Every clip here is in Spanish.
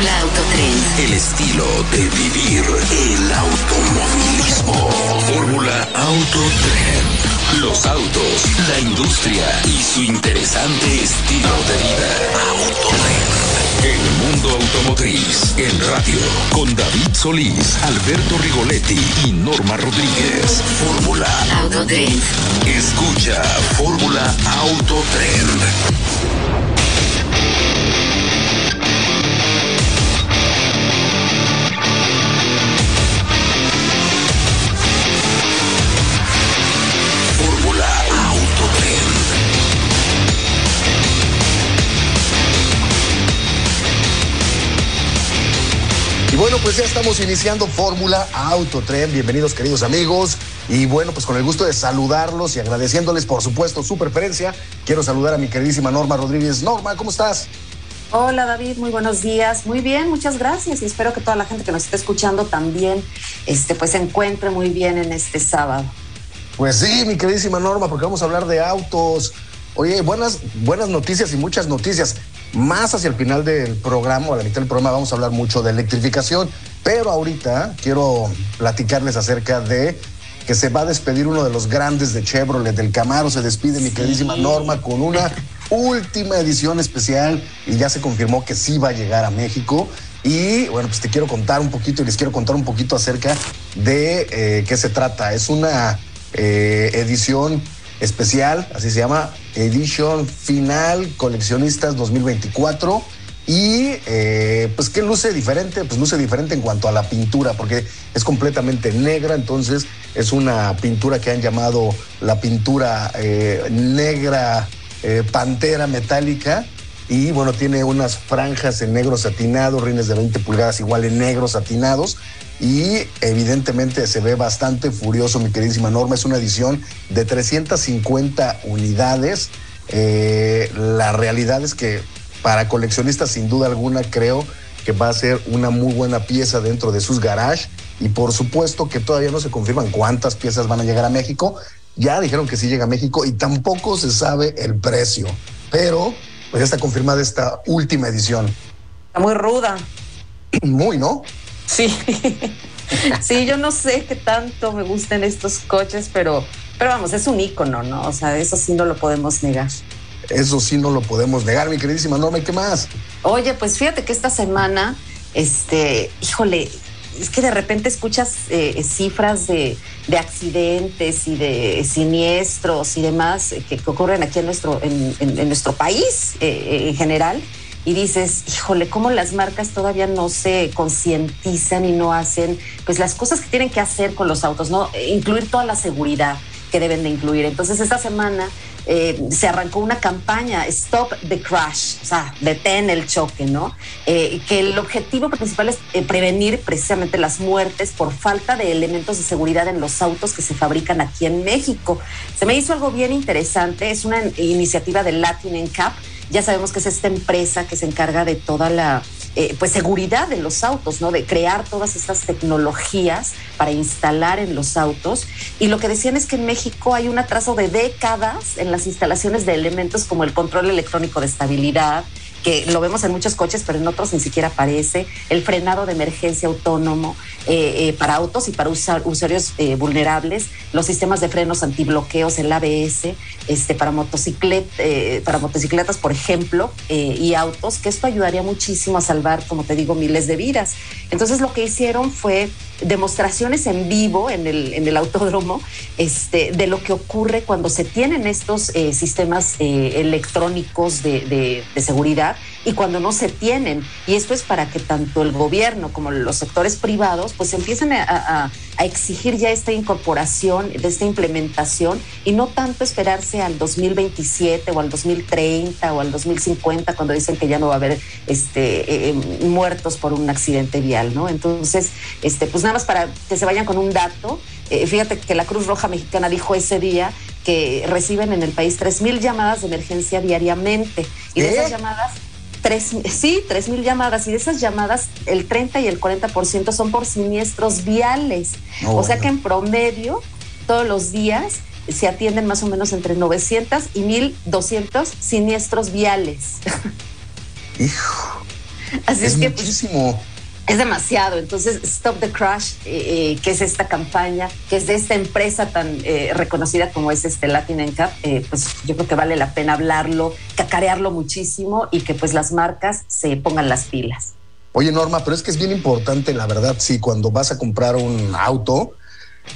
Fórmula. El estilo de vivir el automovilismo. Fórmula Autotrend. Los autos, la industria y su interesante estilo de vida. Autotrend. El mundo automotriz en radio con David Solís, Alberto Rigoletti y Norma Rodríguez. Fórmula Autotrend. Escucha Fórmula Autotrend. Ya estamos iniciando Fórmula Autotren. Bienvenidos, queridos amigos. Y bueno, pues con el gusto de saludarlos y agradeciéndoles, por supuesto, su preferencia. Quiero saludar a mi queridísima Norma Rodríguez. Norma, ¿cómo estás? Hola David, muy buenos días. Muy bien, muchas gracias y espero que toda la gente que nos esté escuchando también este, pues se encuentre muy bien en este sábado. Pues sí, mi queridísima Norma, porque vamos a hablar de autos. Oye, buenas, buenas noticias y muchas noticias. Más hacia el final del programa, o a la mitad del programa, vamos a hablar mucho de electrificación. Pero ahorita quiero platicarles acerca de que se va a despedir uno de los grandes de Chevrolet, del Camaro. Se despide mi queridísima Norma con una última edición especial y ya se confirmó que sí va a llegar a México. Y bueno, pues te quiero contar un poquito y les quiero contar un poquito acerca de eh, qué se trata. Es una eh, edición especial, así se llama, Edition Final Coleccionistas 2024. Y eh, pues que luce diferente, pues luce diferente en cuanto a la pintura, porque es completamente negra, entonces es una pintura que han llamado la pintura eh, negra eh, pantera metálica. Y bueno, tiene unas franjas en negro satinado, rines de 20 pulgadas igual en negros satinados. Y evidentemente se ve bastante furioso, mi queridísima Norma. Es una edición de 350 unidades. La realidad es que para coleccionistas, sin duda alguna, creo que va a ser una muy buena pieza dentro de sus garages. Y por supuesto que todavía no se confirman cuántas piezas van a llegar a México. Ya dijeron que sí llega a México y tampoco se sabe el precio. Pero pues ya está confirmada esta última edición. Está muy ruda. Muy, ¿no? Sí. sí, yo no sé qué tanto me gusten estos coches, pero, pero vamos, es un ícono, ¿no? O sea, eso sí no lo podemos negar. Eso sí no lo podemos negar, mi queridísima Norma. ¿Y qué más? Oye, pues fíjate que esta semana, este, híjole, es que de repente escuchas eh, cifras de, de, accidentes y de siniestros y demás eh, que, que, ocurren aquí en nuestro, en, en, en nuestro país eh, en general. Y dices, híjole, cómo las marcas todavía no se concientizan y no hacen pues las cosas que tienen que hacer con los autos, ¿no? Incluir toda la seguridad que deben de incluir. Entonces, esta semana eh, se arrancó una campaña, Stop the Crash, o sea, detén el choque, ¿no? Eh, que el objetivo principal es eh, prevenir precisamente las muertes por falta de elementos de seguridad en los autos que se fabrican aquí en México. Se me hizo algo bien interesante, es una iniciativa de Latin NCAP. Ya sabemos que es esta empresa que se encarga de toda la eh, pues seguridad de los autos, ¿no? De crear todas estas tecnologías para instalar en los autos. Y lo que decían es que en México hay un atraso de décadas en las instalaciones de elementos como el control electrónico de estabilidad, que lo vemos en muchos coches, pero en otros ni siquiera aparece, el frenado de emergencia autónomo eh, eh, para autos y para usuarios eh, vulnerables, los sistemas de frenos antibloqueos, el ABS, este, para, motociclet, para motocicletas, por ejemplo, y autos, que esto ayudaría muchísimo a salvar, como te digo, miles de vidas. Entonces lo que hicieron fue demostraciones en vivo en el, en el autódromo este, de lo que ocurre cuando se tienen estos eh, sistemas eh, electrónicos de, de, de, seguridad y cuando no se tienen. Y esto es para que tanto el gobierno como los sectores privados pues empiecen a, a, a exigir ya esta incorporación, de esta implementación y no tanto esperarse al 2027 o al 2030 o al 2050 cuando dicen que ya no va a haber este, eh, muertos por un accidente vial, ¿no? Entonces, este, pues nada más para que se vayan con un dato. Eh, fíjate que la Cruz Roja Mexicana dijo ese día que reciben en el país 3.000 llamadas de emergencia diariamente. Y de esas llamadas, Tres, sí, tres mil llamadas y de esas llamadas el 30 y el 40% son por siniestros viales. No, o sea que en promedio todos los días se atienden más o menos entre 900 y 1200 siniestros viales. Hijo, Así es, es que pues, muchísimo. Es demasiado. Entonces, Stop the Crash, eh, eh, que es esta campaña, que es de esta empresa tan eh, reconocida como es este Latin NCAP, eh, pues yo creo que vale la pena hablarlo, cacarearlo muchísimo y que pues las marcas se pongan las pilas. Oye, Norma, pero es que es bien importante, la verdad, sí, cuando vas a comprar un auto,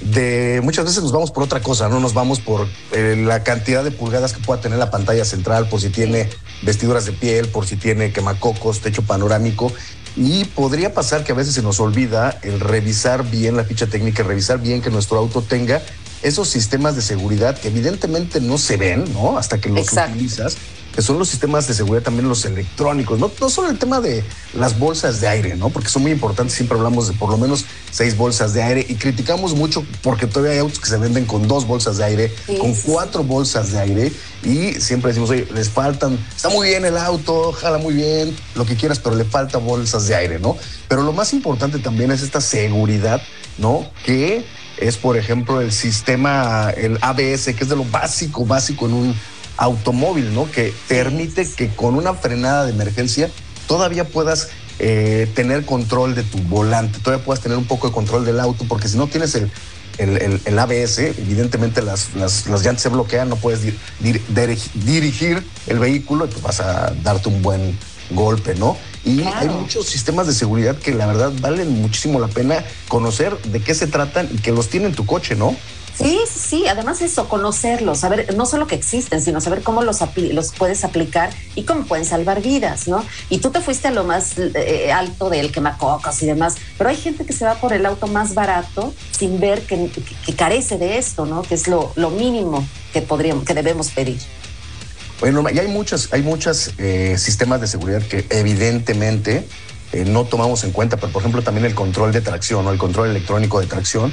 de muchas veces nos vamos por otra cosa, no nos vamos por la cantidad de pulgadas que pueda tener la pantalla central, por si tiene vestiduras de piel, por si tiene quemacocos, techo panorámico. Y podría pasar que a veces se nos olvida el revisar bien la ficha técnica, revisar bien que nuestro auto tenga esos sistemas de seguridad que evidentemente no se ven, ¿no? Hasta que los Exacto. utilizas, que son los sistemas de seguridad, también los electrónicos, no, no solo el tema de las bolsas de aire, ¿no? Porque son muy importantes, siempre hablamos de por lo menos seis bolsas de aire y criticamos mucho porque todavía hay autos que se venden con dos bolsas de aire, Sí, con sí, cuatro bolsas de aire y siempre decimos, oye, les faltan, está muy bien el auto, jala muy bien, lo que quieras, pero le falta bolsas de aire, ¿no? Pero lo más importante también es esta seguridad, ¿no? Que es, por ejemplo, el sistema, el ABS, que es de lo básico, básico en un automóvil, ¿no? Que permite que con una frenada de emergencia todavía puedas eh, tener control de tu volante, todavía puedas tener un poco de control del auto, porque si no tienes el, el, el- el ABS, evidentemente las, las, las llantas se bloquean, no puedes dir- dir- dirigi- dirigir el vehículo y pues vas a darte un buen golpe, ¿no? Y Claro. hay muchos sistemas de seguridad que la verdad valen muchísimo la pena conocer de qué se tratan y que los tiene en tu coche, ¿no? Sí, sí, además eso, conocerlos, saber no solo que existen, sino saber cómo los, los puedes aplicar y cómo pueden salvar vidas, ¿no? Y tú te fuiste a lo más eh, alto del quemacocos y demás, pero hay gente que se va por el auto más barato sin ver que, carece de esto, ¿no? Que es lo, lo mínimo que podríamos, que debemos pedir. Bueno, y hay muchos, hay muchos eh, sistemas de seguridad que evidentemente eh, no tomamos en cuenta, pero por ejemplo también el control de tracción o el control electrónico de tracción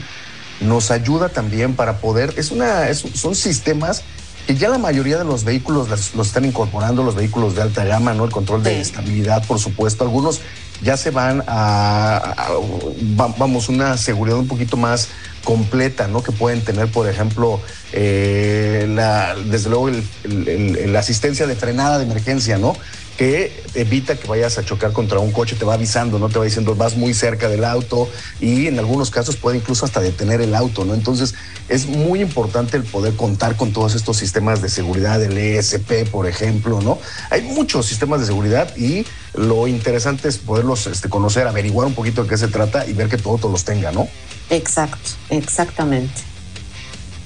nos ayuda también para poder, es una, es- son sistemas que ya la mayoría de los vehículos los están incorporando, los vehículos de alta gama, ¿no? El control de Sí. estabilidad, por supuesto. Algunos ya se van a, a- a- va- vamos, una seguridad un poquito más completa, ¿no? Que pueden tener, por ejemplo, eh, la, desde luego el- el- el- la asistencia de frenada de emergencia, ¿no? Que evita que vayas a chocar contra un coche, te va avisando, no te va diciendo vas muy cerca del auto y en algunos casos puede incluso hasta detener el auto, ¿no? Entonces es muy importante el poder contar con todos estos sistemas de seguridad, el ESP, por ejemplo, ¿no? Hay muchos sistemas de seguridad y lo interesante es poderlos este, conocer, averiguar un poquito de qué se trata y ver que todo, todo los tenga, ¿no? Exacto, exactamente.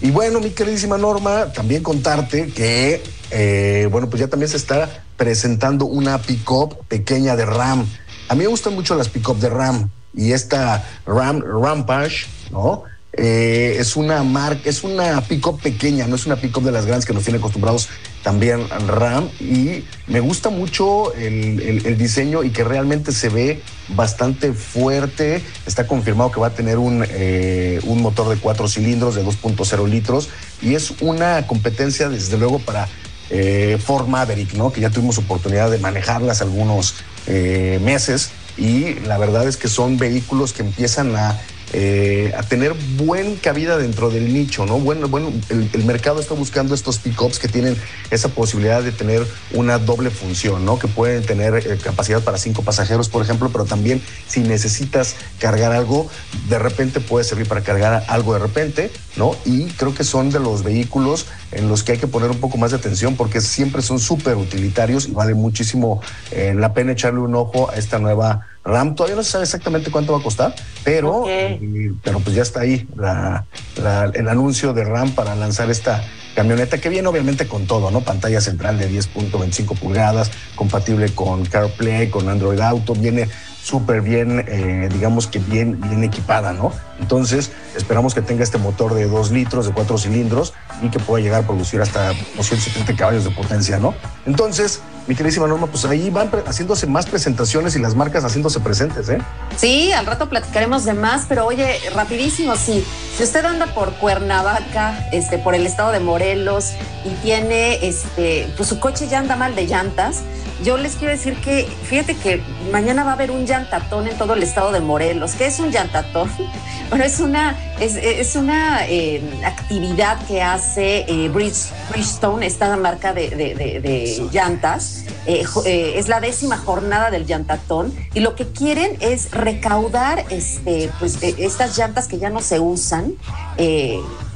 Y bueno, mi queridísima Norma, también contarte que, eh, bueno, pues ya también se está presentando una pick-up pequeña de RAM. A mí me gustan mucho las pick-up de RAM y esta RAM Rampage, ¿no? Eh, es una marca, es una pick-up pequeña, no es una pick-up de las grandes que nos tiene acostumbrados también RAM y me gusta mucho el, diseño y que realmente se ve bastante fuerte. Está confirmado que va a tener un, eh, un motor de cuatro cilindros de 2.0 litros y es una competencia desde luego para eh, Ford Maverick, ¿no? Que ya tuvimos oportunidad de manejarlas algunos eh, meses y la verdad es que son vehículos que empiezan a eh, a tener buen cabida dentro del nicho, ¿no? Bueno, bueno, el, mercado está buscando estos pickups que tienen esa posibilidad de tener una doble función, ¿no? Que pueden tener eh, capacidad para cinco pasajeros, por ejemplo, pero también si necesitas cargar algo, de repente puede servir para cargar algo de repente, ¿no? Y creo que son de los vehículos en los que hay que poner un poco más de atención porque siempre son súper utilitarios y vale muchísimo eh, la pena echarle un ojo a esta nueva RAM. Todavía no se sabe exactamente cuánto va a costar, pero, eh, pero pues ya está ahí la- la- el anuncio de RAM para lanzar esta camioneta que viene obviamente con todo, ¿no? Pantalla central de 10.25 pulgadas, compatible con CarPlay, con Android Auto, viene súper bien, eh, digamos que bien, bien equipada, ¿no? Entonces, esperamos que tenga este motor de 2 litros, de 4 cilindros y que pueda llegar a producir hasta 270 caballos de potencia, ¿no? Entonces, mi queridísima Norma, pues ahí van haciéndose más presentaciones y las marcas haciéndose presentes, ¿eh? Sí, al rato platicaremos de más, pero oye, rapidísimo, sí. Si usted anda por Cuernavaca, este, por el estado de Morelos y tiene, este, pues su coche ya anda mal de llantas, yo les quiero decir que, fíjate que mañana va a haber un llantatón en todo el estado de Morelos. ¿Qué es un llantatón? Bueno, es una, es, una eh, actividad que hace eh, Bridgestone, esta marca de, llantas. Eh, eh, es la décima jornada del llantatón y lo que quieren es recaudar este, pues, estas llantas que ya no se usan.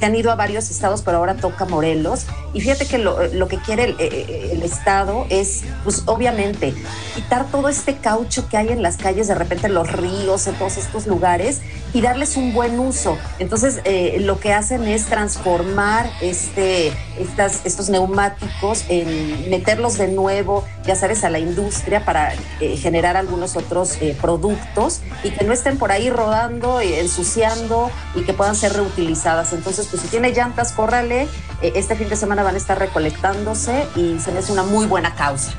Eh, que han ido a varios estados, pero ahora toca Morelos. Y fíjate que lo, que quiere el, el, Estado es, pues obviamente, quitar todo este caucho que hay en las calles, de repente en los ríos, en todos estos lugares, y darles un buen uso. Entonces, eh, lo que hacen es transformar este, estas, estos neumáticos, en meterlos de nuevo, ya sabes, a la industria para eh, generar algunos otros eh, productos y que no estén por ahí rodando, y ensuciando y que puedan ser reutilizadas. Entonces, pues si tiene llantas, córrale. este fin de semana van a estar recolectándose y se les una muy buena causa.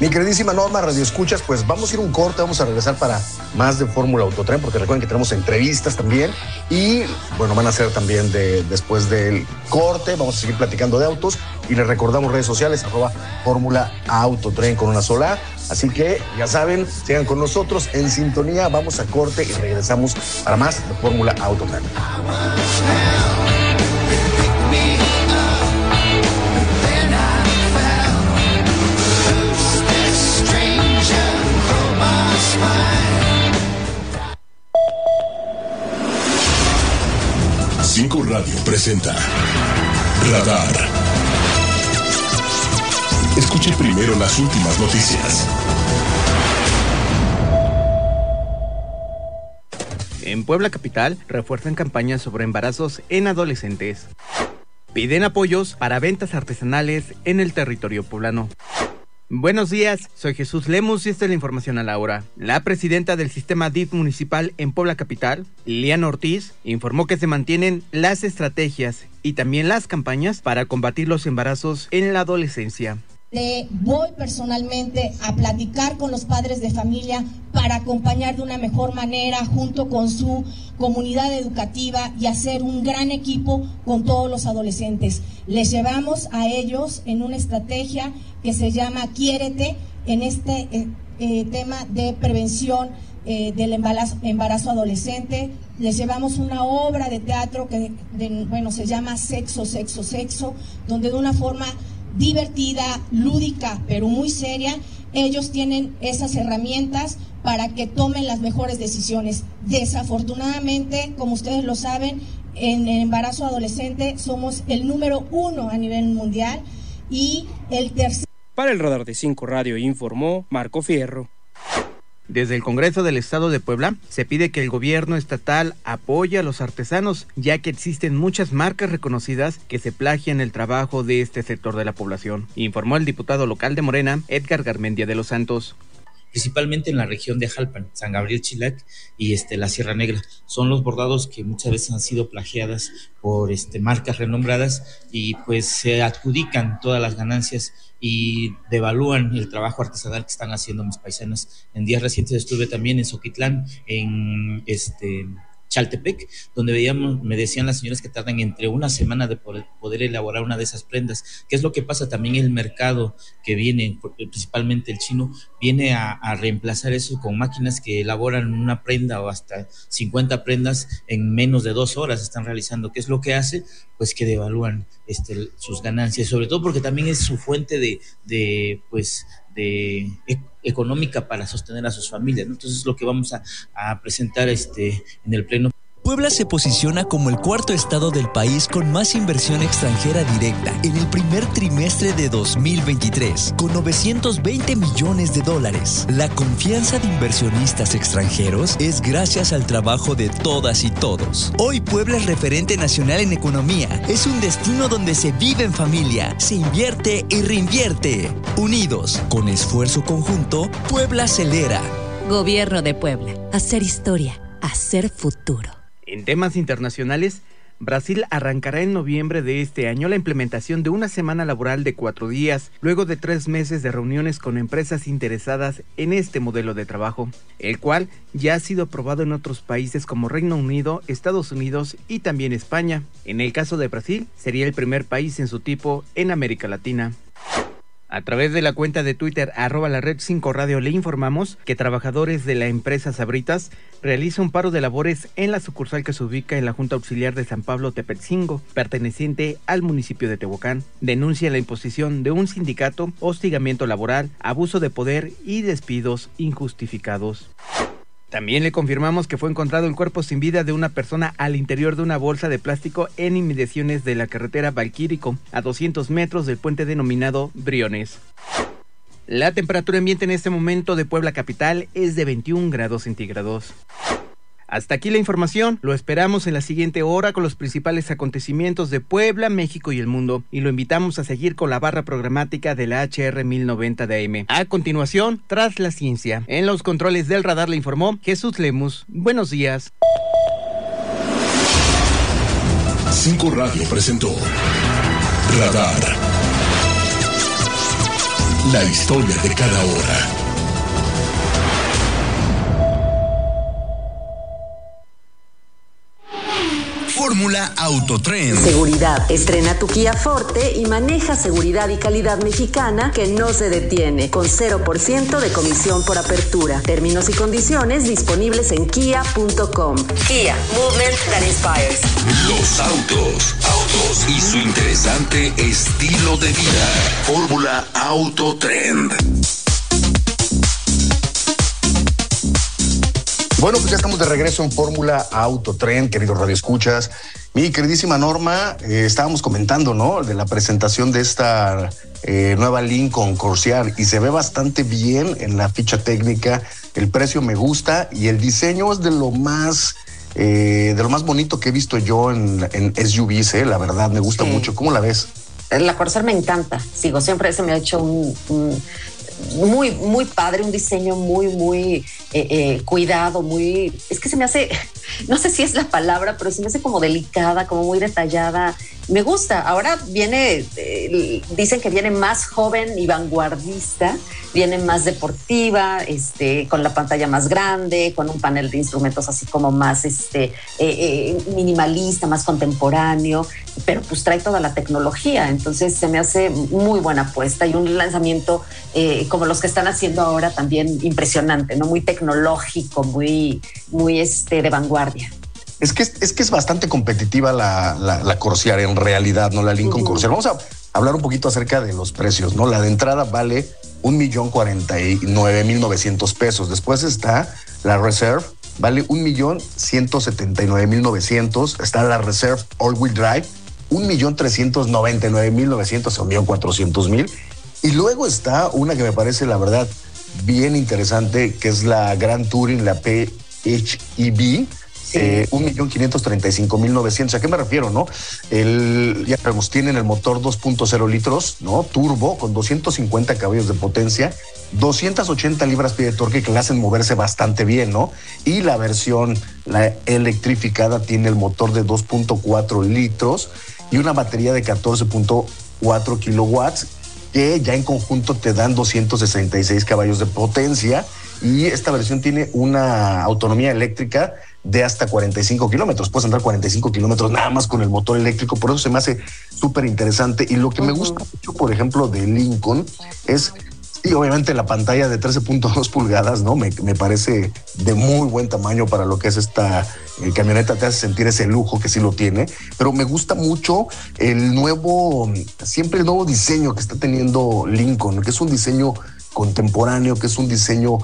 Mi queridísima Norma, Radio Escuchas, pues vamos a ir un corte, vamos a regresar para más de Fórmula Autotren, porque recuerden que tenemos entrevistas también y bueno, van a ser también de, después del corte, vamos a seguir platicando de autos y les recordamos redes sociales, arroba Fórmula Autotren con una sola. Así que ya saben, sigan con nosotros en sintonía, vamos a corte y regresamos para más de Fórmula Autotren. Radio presenta Radar. Escuche primero las últimas noticias. En Puebla Capital refuerzan campañas sobre embarazos en adolescentes. Piden apoyos para ventas artesanales en el territorio poblano. Buenos días, soy Jesús Lemus y esta es la información a la hora. La presidenta del sistema DIF municipal en Puebla Capital, Liliana Ortiz, informó que se mantienen las estrategias y también las campañas para combatir los embarazos en la adolescencia voy personalmente a platicar con los padres de familia para acompañar de una mejor manera junto con su comunidad educativa y hacer un gran equipo con todos los adolescentes. Les llevamos a ellos en una estrategia que se llama Quiérete en este eh, eh, tema de prevención eh, del embarazo, embarazo, adolescente. Les llevamos una obra de teatro que bueno, se llama Sexo, Sexo, Sexo, donde de una forma divertida, lúdica, pero muy seria, ellos tienen esas herramientas para que tomen las mejores decisiones. Desafortunadamente, como ustedes lo saben, en el embarazo adolescente somos el número uno a nivel mundial y el tercer. Para el radar de 5 Radio informó Marco Fierro. Desde el Congreso del Estado de Puebla se pide que el gobierno estatal apoye a los artesanos, ya que existen muchas marcas reconocidas que se plagian el trabajo de este sector de la población, informó el diputado local de Morena, Edgar Garmendia de los Santos principalmente en la región de Jalpan, San Gabriel Chilac y este, la Sierra Negra. Son los bordados que muchas veces han sido plagiadas por este, marcas renombradas y pues se adjudican todas las ganancias y devalúan el trabajo artesanal que están haciendo mis paisanos. En días recientes estuve también en Soquitlán, en este Chaltepec, donde veíamos, me decían las señoras que tardan entre una semana de poder, elaborar una de esas prendas. ¿Qué es lo que pasa? También el mercado que viene, principalmente el chino, viene a, a, reemplazar eso con máquinas que elaboran una prenda o hasta 50 prendas en menos de dos horas están realizando. ¿Qué es lo que hace? Pues que devalúan este, sus ganancias, sobre todo porque también es su fuente de, de pues, de económica para sostener a sus familias. Entonces, lo que vamos a, a presentar este, en el Pleno Puebla se posiciona como el cuarto estado del país con más inversión extranjera directa en el primer trimestre de 2023, con 920 millones de dólares. La confianza de inversionistas extranjeros es gracias al trabajo de todas y todos. Hoy Puebla es referente nacional en economía. Es un destino donde se vive en familia, se invierte y reinvierte. Unidos, con esfuerzo conjunto, Puebla acelera. Gobierno de Puebla. Hacer historia. Hacer futuro. En temas internacionales, Brasil arrancará en noviembre de este año la implementación de una semana laboral de cuatro días, luego de tres meses de reuniones con empresas interesadas en este modelo de trabajo, el cual ya ha sido aprobado en otros países como Reino Unido, Estados Unidos y también España. En el caso de Brasil, sería el primer país en su tipo en América Latina. A través de la cuenta de Twitter arroba la red 5 radio le informamos que trabajadores de la empresa Sabritas realizan un paro de labores en la sucursal que se ubica en la Junta Auxiliar de San Pablo Tepetzingo, perteneciente al municipio de Tehuacán. Denuncia la imposición de un sindicato, hostigamiento laboral, abuso de poder y despidos injustificados. También le confirmamos que fue encontrado el cuerpo sin vida de una persona al interior de una bolsa de plástico en inmediaciones de la carretera Valquírico, a 200 metros del puente denominado Briones. La temperatura ambiente en este momento de Puebla Capital es de 21 grados centígrados. Hasta aquí la información. Lo esperamos en la siguiente hora con los principales acontecimientos de Puebla, México y el mundo. Y lo invitamos a seguir con la barra programática de la HR 1090 de AM. A continuación, tras la ciencia. En los controles del radar le informó Jesús Lemus. Buenos días. Cinco Radio presentó Radar. La historia de cada hora. Fórmula Autotren. Seguridad. Estrena tu Kia Forte y maneja seguridad y calidad mexicana que no se detiene, con 0% de comisión por apertura. Términos y condiciones disponibles en kia.com. Kia, movement that inspires. Los autos, autos y su interesante estilo de vida. Fórmula Autotrend. Bueno, pues ya estamos de regreso en Fórmula Autotren, queridos radioescuchas. Mi queridísima Norma, eh, estábamos comentando, ¿no? De la presentación de esta eh, nueva Lincoln Corsair y se ve bastante bien en la ficha técnica. El precio me gusta y el diseño es de lo más, eh, de lo más bonito que he visto yo en, en SUVs, ¿eh? La verdad, me gusta Sí. mucho. ¿Cómo la ves? La Corsair me encanta. Sigo, siempre se me ha hecho un, un- muy, muy padre, un diseño muy, muy eh, eh, cuidado, muy. Es que se me hace, no sé si es la palabra, pero se me hace como delicada, como muy detallada. Me gusta. Ahora viene, eh, dicen que viene más joven y vanguardista, viene más deportiva, este, con la pantalla más grande, con un panel de instrumentos así como más este, minimalista, más contemporáneo, pero pues trae toda la tecnología. Entonces se me hace muy buena apuesta y un lanzamiento como los que están haciendo ahora también impresionante, ¿no? Muy tecnológico, muy, muy este, de vanguardia. Es que es, es que es bastante competitiva la, la, la Corsair en realidad, ¿no? La Lincoln. Corsair. Vamos a hablar un poquito acerca de los precios, ¿no? La de entrada vale un millón cuarenta y nueve mil novecientos pesos. Después está la Reserve, vale un millón ciento setenta y nueve mil novecientos. Está la Reserve All Wheel Drive, un millón trescientos noventa y nueve mil novecientos, un millón cuatrocientos mil. Y luego está una que me parece, la verdad, bien interesante, que es la Grand Touring, la PHEV. Eh, cinco mil novecientos. ¿A qué me refiero, no? El, ya sabemos, tienen el motor 2.0 litros, ¿no? Turbo, con 250 caballos de potencia, 280 libras pie de torque que le hacen moverse bastante bien, ¿no? Y la versión, la electrificada, tiene el motor de 2.4 litros y una batería de 14.4 kilowatts que ya en conjunto te dan 266 caballos de potencia y esta versión tiene una autonomía eléctrica de hasta 45 kilómetros. Puedes andar 45 kilómetros nada más con el motor eléctrico, por eso se me hace súper interesante. Y lo que me gusta mucho, por ejemplo, de Lincoln es, sí, obviamente la pantalla de 13.2 pulgadas, ¿no? Me, me parece de muy buen tamaño para lo que es esta eh, camioneta, te hace sentir ese lujo que sí lo tiene, pero me gusta mucho el nuevo, siempre el nuevo diseño que está teniendo Lincoln, que es un diseño contemporáneo, que es un diseño,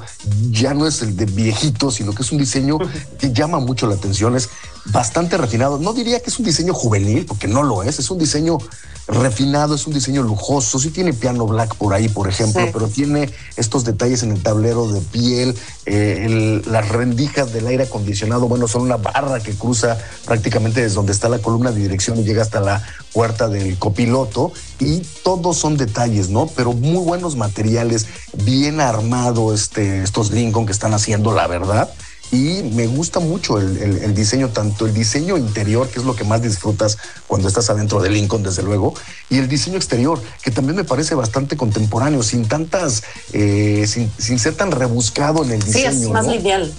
ya no es el de viejito, sino que es un diseño que llama mucho la atención, es bastante refinado. No diría que es un diseño juvenil, porque no lo es, es un diseño refinado, es un diseño lujoso, sí tiene piano black por ahí, por ejemplo, Sí. pero tiene estos detalles en el tablero de piel, eh, el- las rendijas del aire acondicionado, bueno, son una barra que cruza prácticamente desde donde está la columna de dirección y llega hasta la puerta del copiloto y todos son detalles, ¿no? Pero muy buenos materiales, bien armado este, estos Lincoln que están haciendo, la verdad. Y me gusta mucho el, el, diseño, tanto el diseño interior, que es lo que más disfrutas cuando estás adentro de Lincoln, desde luego, y el diseño exterior, que también me parece bastante contemporáneo, sin tantas, eh, sin, sin, ser tan rebuscado en el diseño. Sí, es más lineal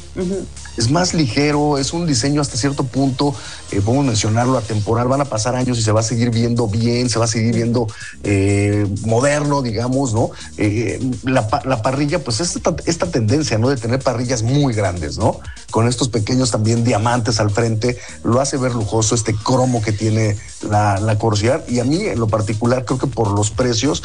es más ligero, es un diseño hasta cierto punto, eh, podemos mencionarlo, atemporal, van a pasar años y se va a seguir viendo bien, se va a seguir viendo eh, moderno, digamos, ¿no? Eh, la, parrilla, pues es esta, tendencia, ¿no? De tener parrillas muy grandes, ¿no? Con estos pequeños también diamantes al frente, lo hace ver lujoso este cromo que tiene la, la Corsair y a mí en lo particular creo que por los precios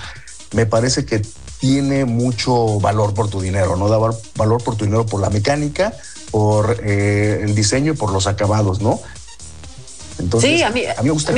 me parece que tiene mucho valor por tu dinero, ¿no? Da valor por tu dinero por la mecánica, por eh, el diseño y por los acabados, ¿no? Entonces, sí, a mí, a mí me gusta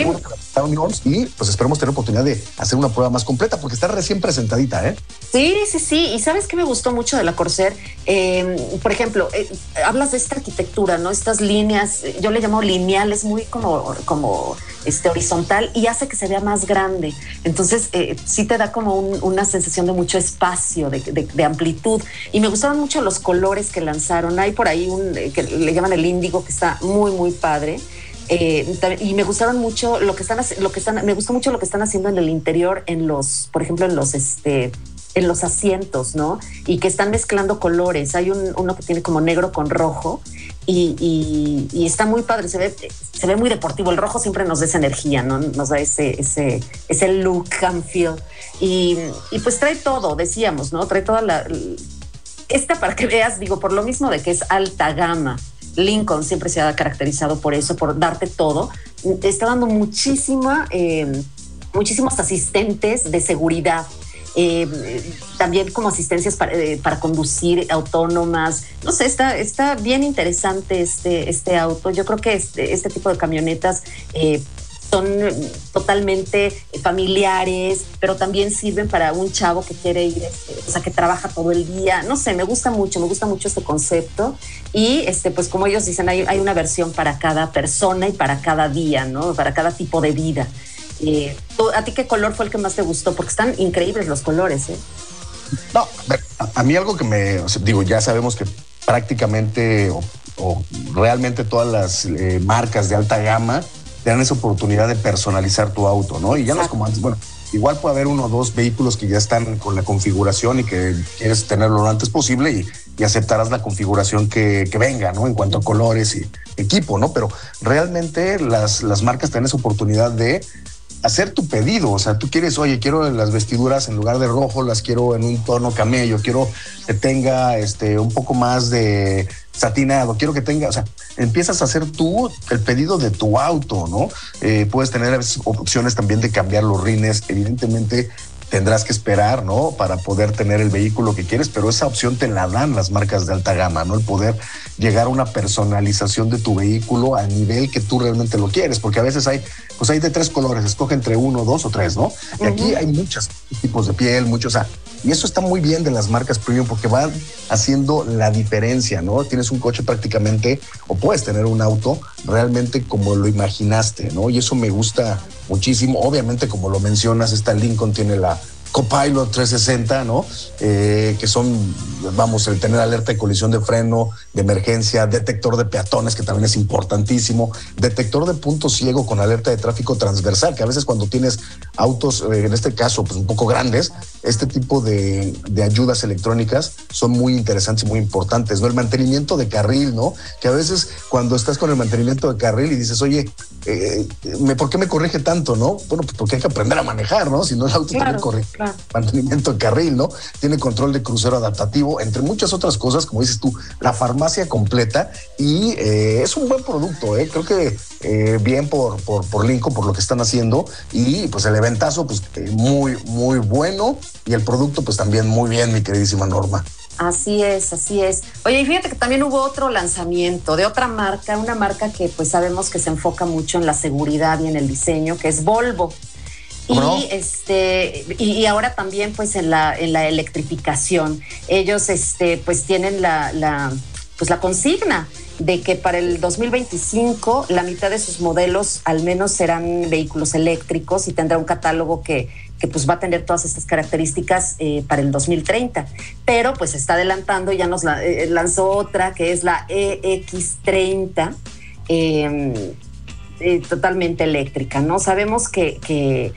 y pues esperemos tener oportunidad de hacer una prueba más completa porque está recién presentadita, ¿eh? Sí, sí, sí. Y sabes que me gustó mucho de la Corsair. Em, por ejemplo, eh, hablas de esta arquitectura, ¿no? Estas líneas, yo le llamo lineales, muy como, como este horizontal y hace que se vea más grande. Entonces, eh, sí te da como una sensación de mucho espacio, de, de, amplitud. Y me gustaron mucho los colores que lanzaron. Hay por ahí un eh, que le llaman el índigo, que está muy, muy padre. Eh, y me gustaron mucho lo que están lo que están me gustó mucho lo que están haciendo en el interior en los por ejemplo en los este en los asientos, ¿no? Y que están mezclando colores. Hay un, uno que tiene como negro con rojo y, está muy padre. Se ve, se ve muy deportivo. El rojo siempre nos da esa energía, ¿no? Nos da ese, ese, ese look and feel. Y, y pues trae todo, decíamos, ¿no? Trae toda la. Esta para que veas, digo, por lo mismo de que es alta gama Lincoln siempre se ha caracterizado por eso, por darte todo. Está dando muchísima, eh, muchísimos asistentes de seguridad. Eh, también como asistencias eh, para, conducir autónomas. No sé, está, está bien interesante este, este auto. Yo creo que este, este tipo de camionetas son totalmente familiares, pero también sirven para un chavo que quiere ir, este, o sea, que trabaja todo el día. No sé, me gusta mucho, me gusta mucho este concepto. Y este, pues como ellos dicen, hay, hay una versión para cada persona y para cada día, ¿no? Para cada tipo de vida. Eh, ¿A ti qué color fue el que más te gustó? Porque están increíbles los colores, ¿eh? No, a, mí algo que me, digo, ya sabemos que prácticamente o, realmente todas las eh, marcas de alta gama te dan esa oportunidad de personalizar tu auto, ¿no? Y ya no es como antes, bueno, igual puede haber uno o dos vehículos que ya están con la configuración y que quieres tenerlo lo antes posible y, aceptarás la configuración que, venga, ¿no? En cuanto a colores y equipo, ¿no? Pero realmente las, las marcas tienen esa oportunidad de hacer tu pedido. O sea, tú quieres, oye, quiero las vestiduras en lugar de rojo, las quiero en un tono camello, quiero que tenga este un poco más de satinado, quiero que tenga, o sea, empiezas a hacer tú el pedido de tu auto, ¿no? Eh, puedes tener opciones también de cambiar los rines, evidentemente tendrás que esperar, ¿no? Para poder tener el vehículo que quieres, pero esa opción te la dan las marcas de alta gama, ¿no? El poder llegar a una personalización de tu vehículo al nivel que tú realmente lo quieres, porque a veces hay, pues hay de tres colores, escoge entre uno, dos o tres, ¿no? Y aquí hay muchos tipos de piel, muchos, o sea, y eso está muy bien de las marcas premium porque van haciendo la diferencia, ¿no? Tienes un coche prácticamente, o puedes tener un auto realmente como lo imaginaste, ¿no? Y eso me gusta muchísimo. Obviamente, como lo mencionas, esta Lincoln tiene la Copilot 360, ¿no? Eh, que son, vamos, el tener alerta de colisión de freno, de emergencia, detector de peatones, que también es importantísimo, detector de punto ciego con alerta de tráfico transversal, que a veces cuando tienes autos, eh, en este caso, pues un poco grandes, este tipo de, de, ayudas electrónicas son muy interesantes y muy importantes, ¿no? El mantenimiento de carril, ¿no? Que a veces cuando estás con el mantenimiento de carril y dices, oye, eh, ¿por qué me corrige tanto, no? Bueno, pues porque hay que aprender a manejar, ¿no? Si no, el auto también corrige mantenimiento de carril, ¿no? Tiene control de crucero adaptativo, entre muchas otras cosas, como dices tú, la farmacia completa y eh, es un buen producto, ¿eh? Creo que eh, bien por, por, por Lincoln, por lo que están haciendo y pues el eventazo, pues eh, muy, muy bueno y el producto, pues también muy bien, mi queridísima Norma. Así es, así es. Oye, y fíjate que también hubo otro lanzamiento de otra marca, una marca que pues sabemos que se enfoca mucho en la seguridad y en el diseño, que es Volvo. Y este y, ahora también pues en la en la electrificación. Ellos este pues tienen la, la pues la consigna de que para el 2025 la mitad de sus modelos al menos serán vehículos eléctricos y tendrá un catálogo que, que pues va a tener todas estas características eh, para el 2030. Pero pues está adelantando, ya nos eh, lanzó otra que es la EX30, em, eh, totalmente eléctrica, ¿no? Sabemos que, que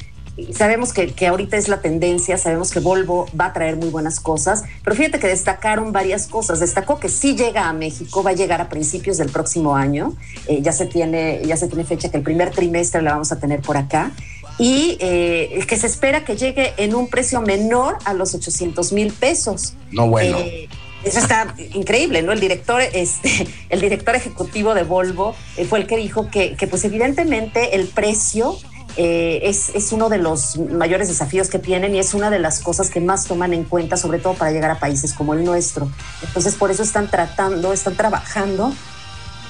sabemos que, que, ahorita es la tendencia, sabemos que Volvo va a traer muy buenas cosas, pero fíjate que destacaron varias cosas. Destacó que sí llega a México, va a llegar a principios del próximo año. Eh, ya, se tiene, ya se tiene fecha que el primer trimestre la vamos a tener por acá. Y eh, que se espera que llegue en un precio menor a los 800 mil pesos. No, bueno. Eh, eso está increíble, ¿no? El director, este, el director ejecutivo de Volvo fue el que dijo que, que pues evidentemente el precio eh, es, es, uno de los mayores desafíos que tienen y es una de las cosas que más toman en cuenta, sobre todo para llegar a países como el nuestro. Entonces, por eso están tratando, están trabajando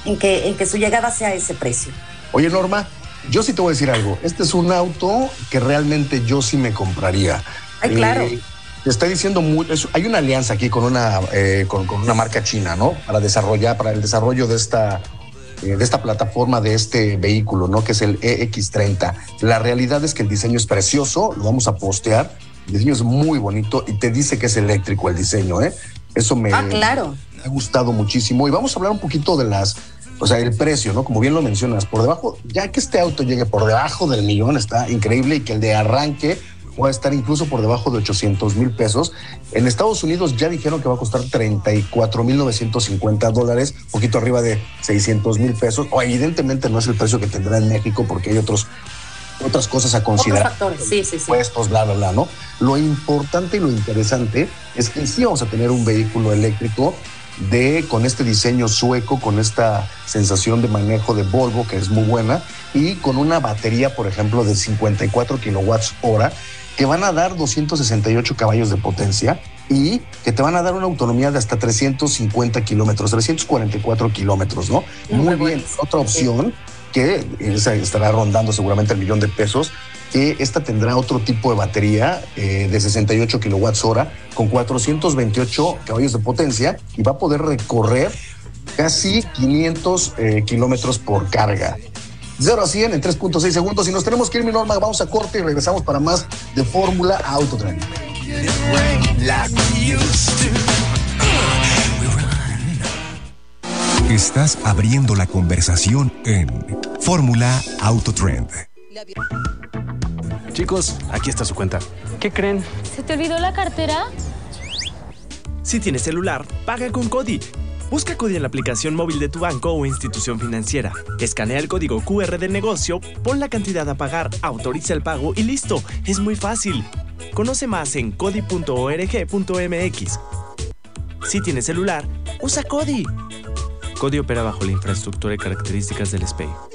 en que, en que su llegada sea ese precio. Oye, Norma, yo sí te voy a decir algo. Este es un auto que realmente yo sí me compraría. Ay, claro. Eh, te estoy diciendo, muy, es, hay una alianza aquí con una, eh, con, con, una marca china, ¿no? Para desarrollar, para el desarrollo de esta, de esta plataforma, de este vehículo, ¿no? Que es el EX30. La realidad es que el diseño es precioso, lo vamos a postear. El diseño es muy bonito y te dice que es eléctrico el diseño, ¿eh? Eso me, ah, claro. me ha gustado muchísimo. Y vamos a hablar un poquito de las o sea, el precio, ¿no? Como bien lo mencionas, por debajo, ya que este auto llegue por debajo del millón, está increíble y que el de arranque pueda estar incluso por debajo de 800 mil pesos. En Estados Unidos ya dijeron que va a costar 34 mil 950 dólares, poquito arriba de 600 mil pesos. O evidentemente no es el precio que tendrá en México porque hay otros otras cosas a considerar. Otros factores, sí, sí, sí. Puestos, bla, bla, bla, ¿no? Lo importante y lo interesante es que sí vamos a tener un vehículo eléctrico de con este diseño sueco, con esta sensación de manejo de Volvo que es muy buena y con una batería, por ejemplo, de 54 kilowatts hora que van a dar 268 caballos de potencia y que te van a dar una autonomía de hasta 350 kilómetros, 344 kilómetros, ¿no? Muy, muy bien. Otra opción que estará rondando seguramente el millón de pesos que esta tendrá otro tipo de batería eh, de 68 kilowatts hora con 428 caballos de potencia y va a poder recorrer casi 500 eh, kilómetros por carga. 0 a 100 en 3.6 segundos. Y nos tenemos que ir, mi norma, vamos a corte y regresamos para más de Fórmula Autotren. Estás abriendo la conversación en Fórmula Autotrend. Chicos, aquí está su cuenta. ¿Qué creen? ¿Se te olvidó la cartera? Si tienes celular, paga con Cody. Busca Cody en la aplicación móvil de tu banco o institución financiera. Escanea el código QR del negocio, pon la cantidad a pagar, autoriza el pago y listo. Es muy fácil. Conoce más en cody.org.mx. Si tienes celular, usa Cody. Cody opera bajo la infraestructura y características del SPEI.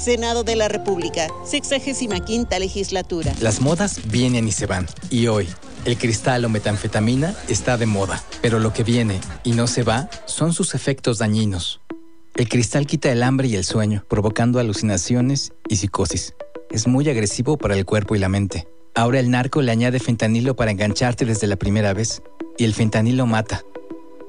Senado de la República, 65 legislatura. Las modas vienen y se van. Y hoy, el cristal o metanfetamina está de moda. Pero lo que viene y no se va son sus efectos dañinos. El cristal quita el hambre y el sueño, provocando alucinaciones y psicosis. Es muy agresivo para el cuerpo y la mente. Ahora el narco le añade fentanilo para engancharte desde la primera vez. Y el fentanilo mata.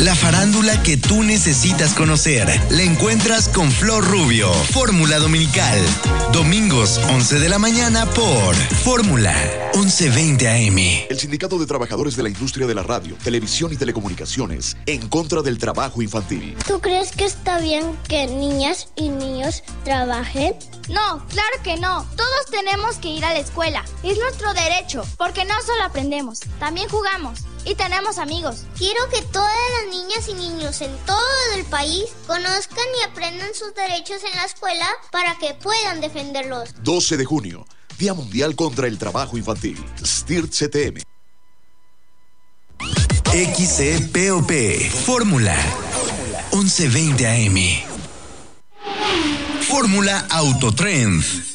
La farándula que tú necesitas conocer la encuentras con Flor Rubio, Fórmula Dominical. Domingos 11 de la mañana por Fórmula 1120 AM. El Sindicato de Trabajadores de la Industria de la Radio, Televisión y Telecomunicaciones en contra del trabajo infantil. ¿Tú crees que está bien que niñas y niños trabajen? No, claro que no. Todos tenemos que ir a la escuela. Es nuestro derecho, porque no solo aprendemos, también jugamos y tenemos amigos. Quiero que todas las niñas y niños en todo el país conozcan y aprendan sus derechos en la escuela para que puedan defenderlos. 12 de junio. Día Mundial contra el Trabajo Infantil. STIRT CTM. XCPOP. Fórmula 1120 AM. Fórmula Autotrend.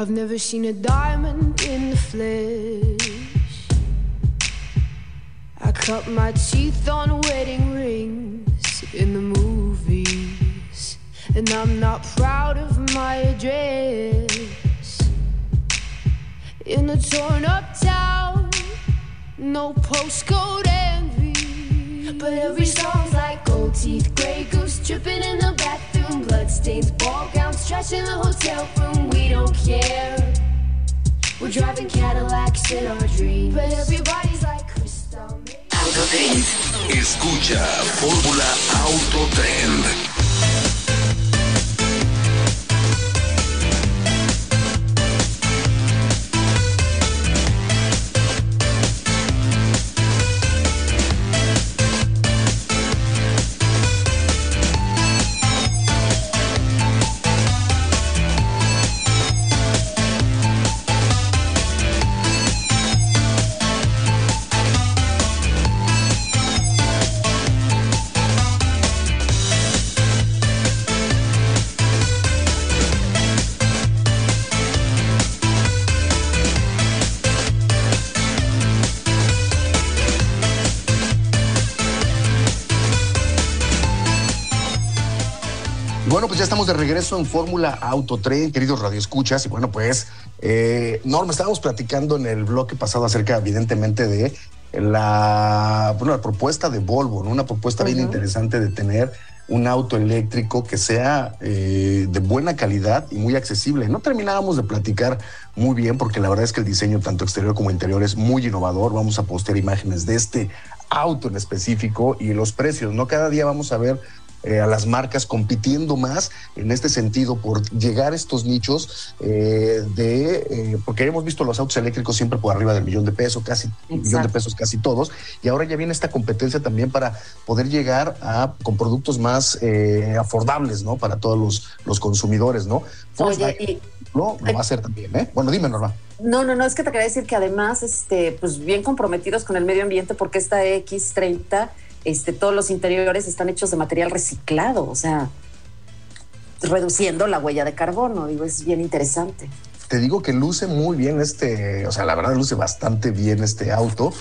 I've never seen a diamond in the flesh. I cut my teeth on wedding rings in the movies, and I'm not proud of my address. In a torn up town, no postcode envy, but every song's like gold teeth, gray goose dripping in the bathroom, bloodstains, ball gowns, trash in the hotel room. We don't care. We're driving Cadillacs in our dreams, but everybody's like crystal. Autotrend. Escucha Fórmula Autotrend. Pues ya estamos de regreso en Fórmula Autotren, queridos radioescuchas. Y bueno, pues, eh, Norma, estábamos platicando en el bloque pasado acerca, evidentemente, de la, bueno, la propuesta de Volvo, ¿no? Una propuesta bien interesante de tener un auto eléctrico que sea eh, de buena calidad y muy accesible. No terminábamos de platicar muy bien porque la verdad es que el diseño tanto exterior como interior es muy innovador. Vamos a postear imágenes de este auto en específico y los precios, ¿no? Cada día vamos a ver eh, a las marcas compitiendo más en este sentido por llegar a estos nichos eh, de, eh, porque hemos visto los autos eléctricos siempre por arriba del millón de pesos, casi un millón de pesos casi todos, y ahora ya viene esta competencia también para poder llegar a con productos más afordables, ¿no? Para todos los, los consumidores, ¿no? Oye, y- ¿no? Lo va a hacer también, ¿eh? Bueno, dime, Norma. No, no, no, es que te quería decir que además, este, pues bien comprometidos con el medio ambiente, porque esta X30, este, todos los interiores están hechos de material reciclado, o sea, reduciendo la huella de carbono, digo, es bien interesante. te digo que luce muy bien este, o sea, la verdad luce bastante bien este auto.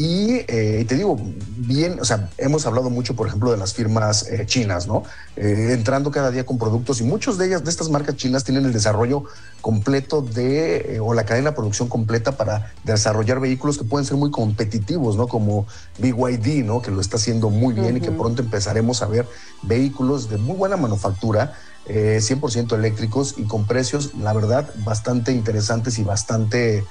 Y eh, te digo, bien, o sea, hemos hablado mucho, por ejemplo, de las firmas eh, chinas, ¿no? Eh, entrando cada día con productos y muchos de ellas, de estas marcas chinas, tienen el desarrollo completo de, o la cadena de producción completa para desarrollar vehículos que pueden ser muy competitivos, ¿no? Como BYD, ¿no? Que lo está haciendo muy bien y que pronto empezaremos a ver vehículos de muy buena manufactura, eh, 100% eléctricos y con precios, la verdad, bastante interesantes y bastante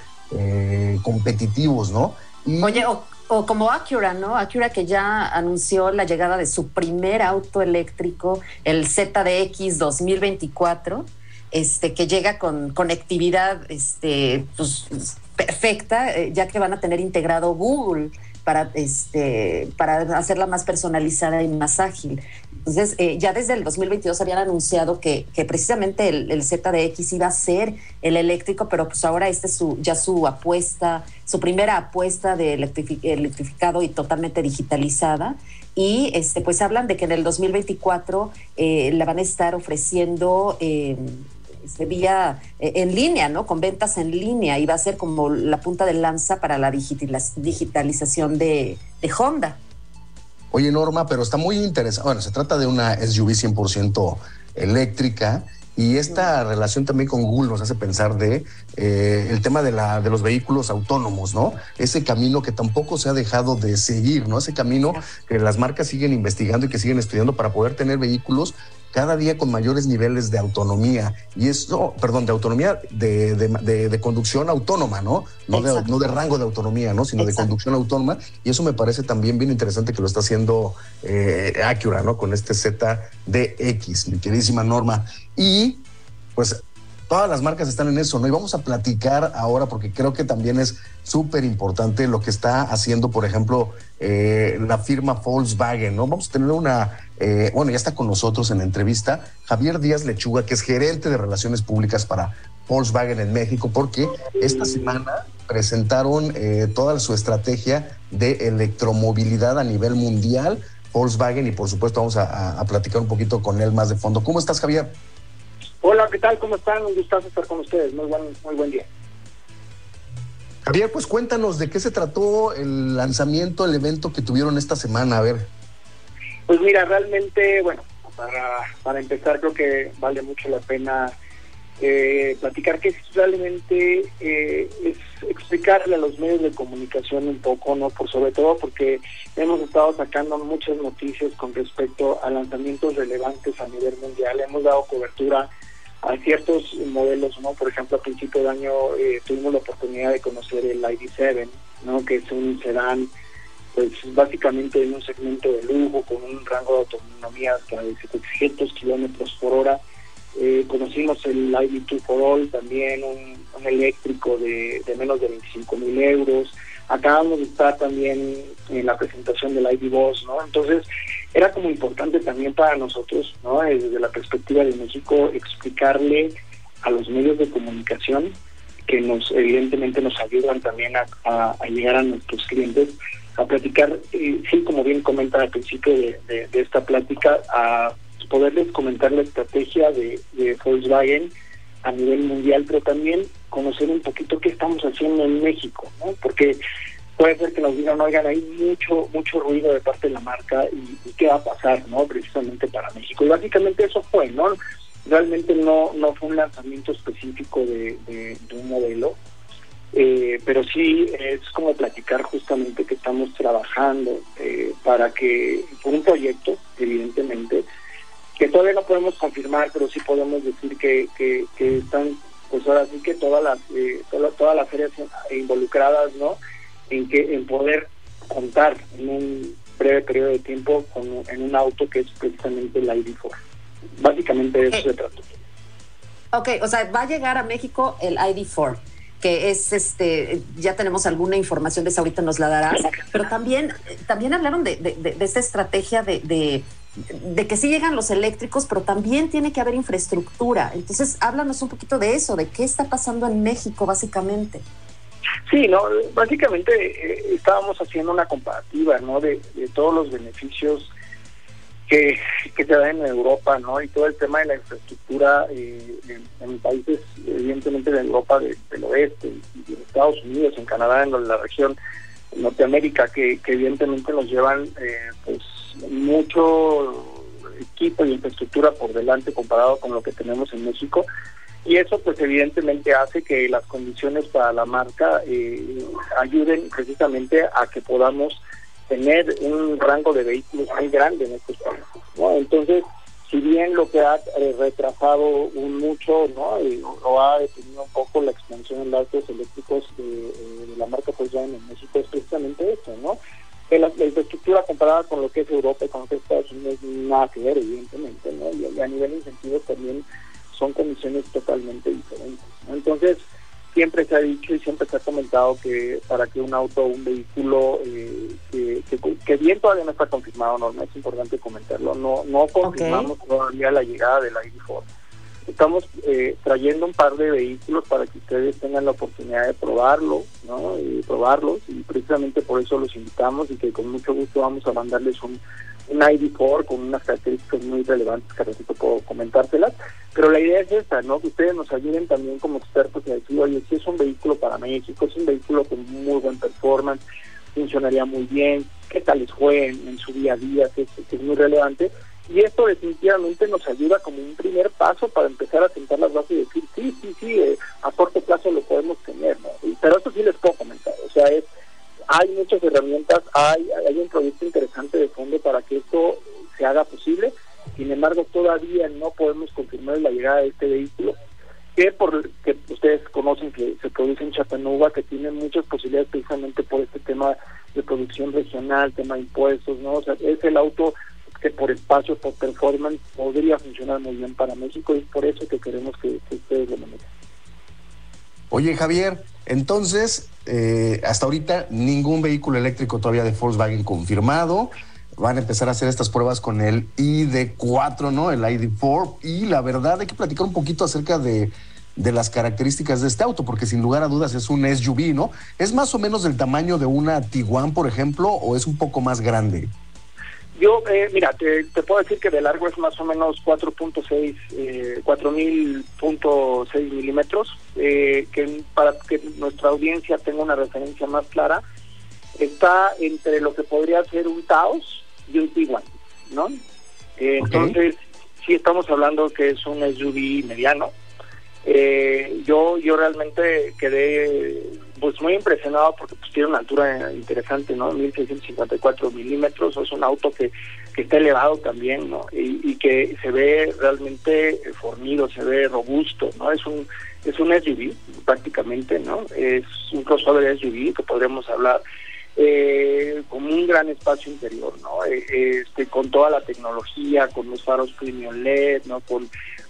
competitivos, ¿no? Oye, o, o como Acura, ¿no? Acura que ya anunció la llegada de su primer auto eléctrico, el ZDX 2024, este, que llega con conectividad este, pues, perfecta, eh, ya que van a tener integrado Google para, este, para hacerla más personalizada y más ágil. Entonces, eh, ya desde el 2022 habían anunciado que, precisamente el, el ZDX iba a ser el eléctrico, pero pues ahora este es su, ya su apuesta, su primera apuesta de electrifi- electrificado y totalmente digitalizada. Y este, pues hablan de que en el 2024 eh, la van a estar ofreciendo eh, este, vía eh, en línea, ¿no? Con ventas en línea y va a ser como la punta de lanza para la digitaliz- digitalización de Honda. Oye, Norma, pero está muy interesante. Bueno, se trata de una SUV 100% eléctrica y esta relación también con Google nos hace pensar de eh, el tema de, la, de los vehículos autónomos, ¿no? Ese camino que tampoco se ha dejado de seguir, ¿no? Ese camino que las marcas siguen investigando y que siguen estudiando para poder tener vehículos cada día con mayores niveles de autonomía. Y eso, perdón, de autonomía de, de- de- de conducción autónoma, ¿no? No de, Exacto. no de rango de autonomía, ¿no? Sino de conducción autónoma. Y eso me parece también bien interesante que lo está haciendo eh, Acura, ¿no? Con este ZDX, mi queridísima Norma. Y pues todas las marcas están en eso, ¿no? Y vamos a platicar ahora porque creo que también es súper importante lo que está haciendo, por ejemplo, eh, la firma Volkswagen, ¿no? Vamos a tener una, eh, bueno, ya está con nosotros en la entrevista Javier Díaz Lechuga, que es gerente de relaciones públicas para Volkswagen en México, porque esta semana presentaron eh, toda su estrategia de electromovilidad a nivel mundial, Volkswagen, y por supuesto vamos a, a platicar un poquito con él más de fondo. ¿Cómo estás, Javier? Hola, ¿qué tal? ¿Cómo están? Un gustazo estar con ustedes. Muy buen, muy buen día. Javier, pues cuéntanos de qué se trató el lanzamiento, el evento que tuvieron esta semana. A ver. Pues mira, realmente, bueno, para, para empezar creo que vale mucho la pena eh, platicar que realmente eh, es explicarle a los medios de comunicación un poco, ¿no? Por sobre todo porque hemos estado sacando muchas noticias con respecto a lanzamientos relevantes a nivel mundial. Hemos dado cobertura a ciertos modelos, ¿no? Por ejemplo, a principio de año eh, tuvimos la oportunidad de conocer el ID7, ¿no? Que es un sedán, pues básicamente en un segmento de lujo con un rango de autonomía hasta de 700 kilómetros por hora. Eh, conocimos el ID2 for All, también un, eléctrico de, menos de 25 mil euros. Acabamos de estar también en la presentación del ID Boss, ¿no? Entonces, era como importante también para nosotros, ¿no? Desde la perspectiva de México, explicarle a los medios de comunicación que nos evidentemente nos ayudan también a, llegar a nuestros clientes, a platicar, sí, como bien comenta al principio de, esta plática, a poderles comentar la estrategia de, de Volkswagen a nivel mundial, pero también conocer un poquito qué estamos haciendo en México, ¿no? Porque puede ser que nos digan, oigan, hay mucho mucho ruido de parte de la marca y, qué va a pasar, ¿no? Precisamente para México. Y básicamente eso fue, ¿no? Realmente no no fue un lanzamiento específico de, un modelo, eh, pero sí es como platicar justamente que estamos trabajando eh, para que, por un proyecto, evidentemente, que todavía no podemos confirmar, pero sí podemos decir que, que, están, pues ahora sí que todas las, eh, todas las áreas involucradas, ¿no? en que en poder contar en un breve periodo de tiempo con, en un auto que es precisamente el ID4. Básicamente de eso se trata. Ok, o sea, va a llegar a México el ID4 que es este, ya tenemos alguna información de eso, ahorita nos la darás, pero también, también hablaron de, de, de, esta estrategia de, de, que sí llegan los eléctricos, pero también tiene que haber infraestructura. Entonces, háblanos un poquito de eso, de qué está pasando en México, básicamente. Sí, no, básicamente eh, estábamos haciendo una comparativa, ¿no? De, todos los beneficios que, que se dan en Europa, ¿no? Y todo el tema de la infraestructura eh, en, países, evidentemente de Europa del oeste, y en Estados Unidos, en Canadá, en la región Norteamérica, que, que evidentemente nos llevan, eh, pues, mucho equipo y infraestructura por delante comparado con lo que tenemos en México y eso pues evidentemente hace que las condiciones para la marca eh, ayuden precisamente a que podamos tener un rango de vehículos muy grande en estos países. ¿no? Entonces, si bien lo que ha eh, retrasado un mucho, ¿no? Eh, o ha detenido un poco la expansión en autos eléctricos de, la marca Volkswagen en México, es precisamente eso, ¿no? Que la, infraestructura comparada con lo que es Europa y con lo que es Estados Unidos, nada que ver, evidentemente, ¿no? Y, a nivel de incentivos también son condiciones totalmente diferentes. Entonces, siempre se ha dicho y siempre se ha comentado que para que un auto o un vehículo eh, que, bien todavía no está confirmado, no, es importante comentarlo, no no confirmamos todavía la llegada del ID4. Estamos eh, trayendo un par de vehículos para que ustedes tengan la oportunidad de probarlo, ¿no? Y probarlos y precisamente por eso los invitamos y que con mucho gusto vamos a mandarles un, un ID4 con unas características muy relevantes que ahorita puedo comentárselas, pero la idea es esta, ¿no? Que ustedes nos ayuden también como expertos a decir, oye, si es un vehículo para México, es un vehículo con muy buen performance, funcionaría muy bien, qué tal les fue en, su día a día, que, es muy relevante, y esto definitivamente nos ayuda como un primer paso para empezar a sentar las bases y decir, sí, sí, sí, eh, a corto plazo lo podemos tener, ¿no? pero eso sí les puedo comentar, o sea, es hay muchas herramientas, hay, hay un proyecto interesante de fondo para que esto se haga posible. Sin embargo, todavía no podemos confirmar la llegada de este vehículo, que por que ustedes conocen que se produce en Chattanooga, que tiene muchas posibilidades precisamente por este tema de producción regional, tema de impuestos, ¿no? O sea, es el auto que por espacio, por performance, podría funcionar muy bien para México y es por eso que queremos que, ustedes lo manejen. Oye, Javier, entonces, eh, hasta ahorita ningún vehículo eléctrico todavía de Volkswagen confirmado. Van a empezar a hacer estas pruebas con el ID4, ¿no? El ID4. Y la verdad, hay que platicar un poquito acerca de, de las características de este auto, porque sin lugar a dudas es un SUV, ¿no? ¿Es más o menos del tamaño de una Tiguan, por ejemplo, o es un poco más grande? Yo, eh, mira, te, te, puedo decir que de largo es más o menos 4.6, eh, 4.000.6 milímetros, eh, que para que nuestra audiencia tenga una referencia más clara, está entre lo que podría ser un Taos y un Tiguan, ¿no? Entonces, sí estamos hablando que es un SUV mediano. Eh, yo, yo realmente quedé pues muy impresionado porque pues tiene una altura interesante, ¿no? 1654 milímetros, es un auto que, que está elevado también, ¿no? Y, y, que se ve realmente fornido, se ve robusto, ¿no? Es un es un SUV prácticamente, ¿no? Es un crossover SUV que podríamos hablar eh, con un gran espacio interior, ¿no? Eh, este, con toda la tecnología, con los faros premium LED, ¿no? Con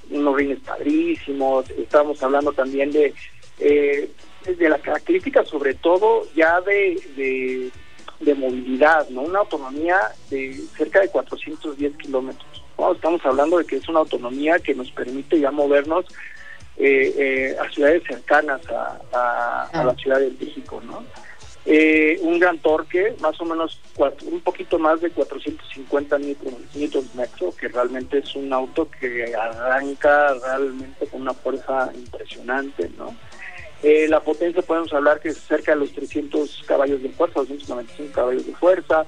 unos rines padrísimos, estamos hablando también de eh, de las características sobre todo ya de, de, de, movilidad, ¿no? Una autonomía de cerca de 410 kilómetros. ¿no? Estamos hablando de que es una autonomía que nos permite ya movernos eh, eh, a ciudades cercanas a, a, a, la Ciudad de México, ¿no? Eh, un gran torque, más o menos cuatro, un poquito más de 450 newton metros, que realmente es un auto que arranca realmente con una fuerza impresionante, ¿no? Eh, la potencia podemos hablar que es cerca de los 300 caballos de fuerza, 295 caballos de fuerza.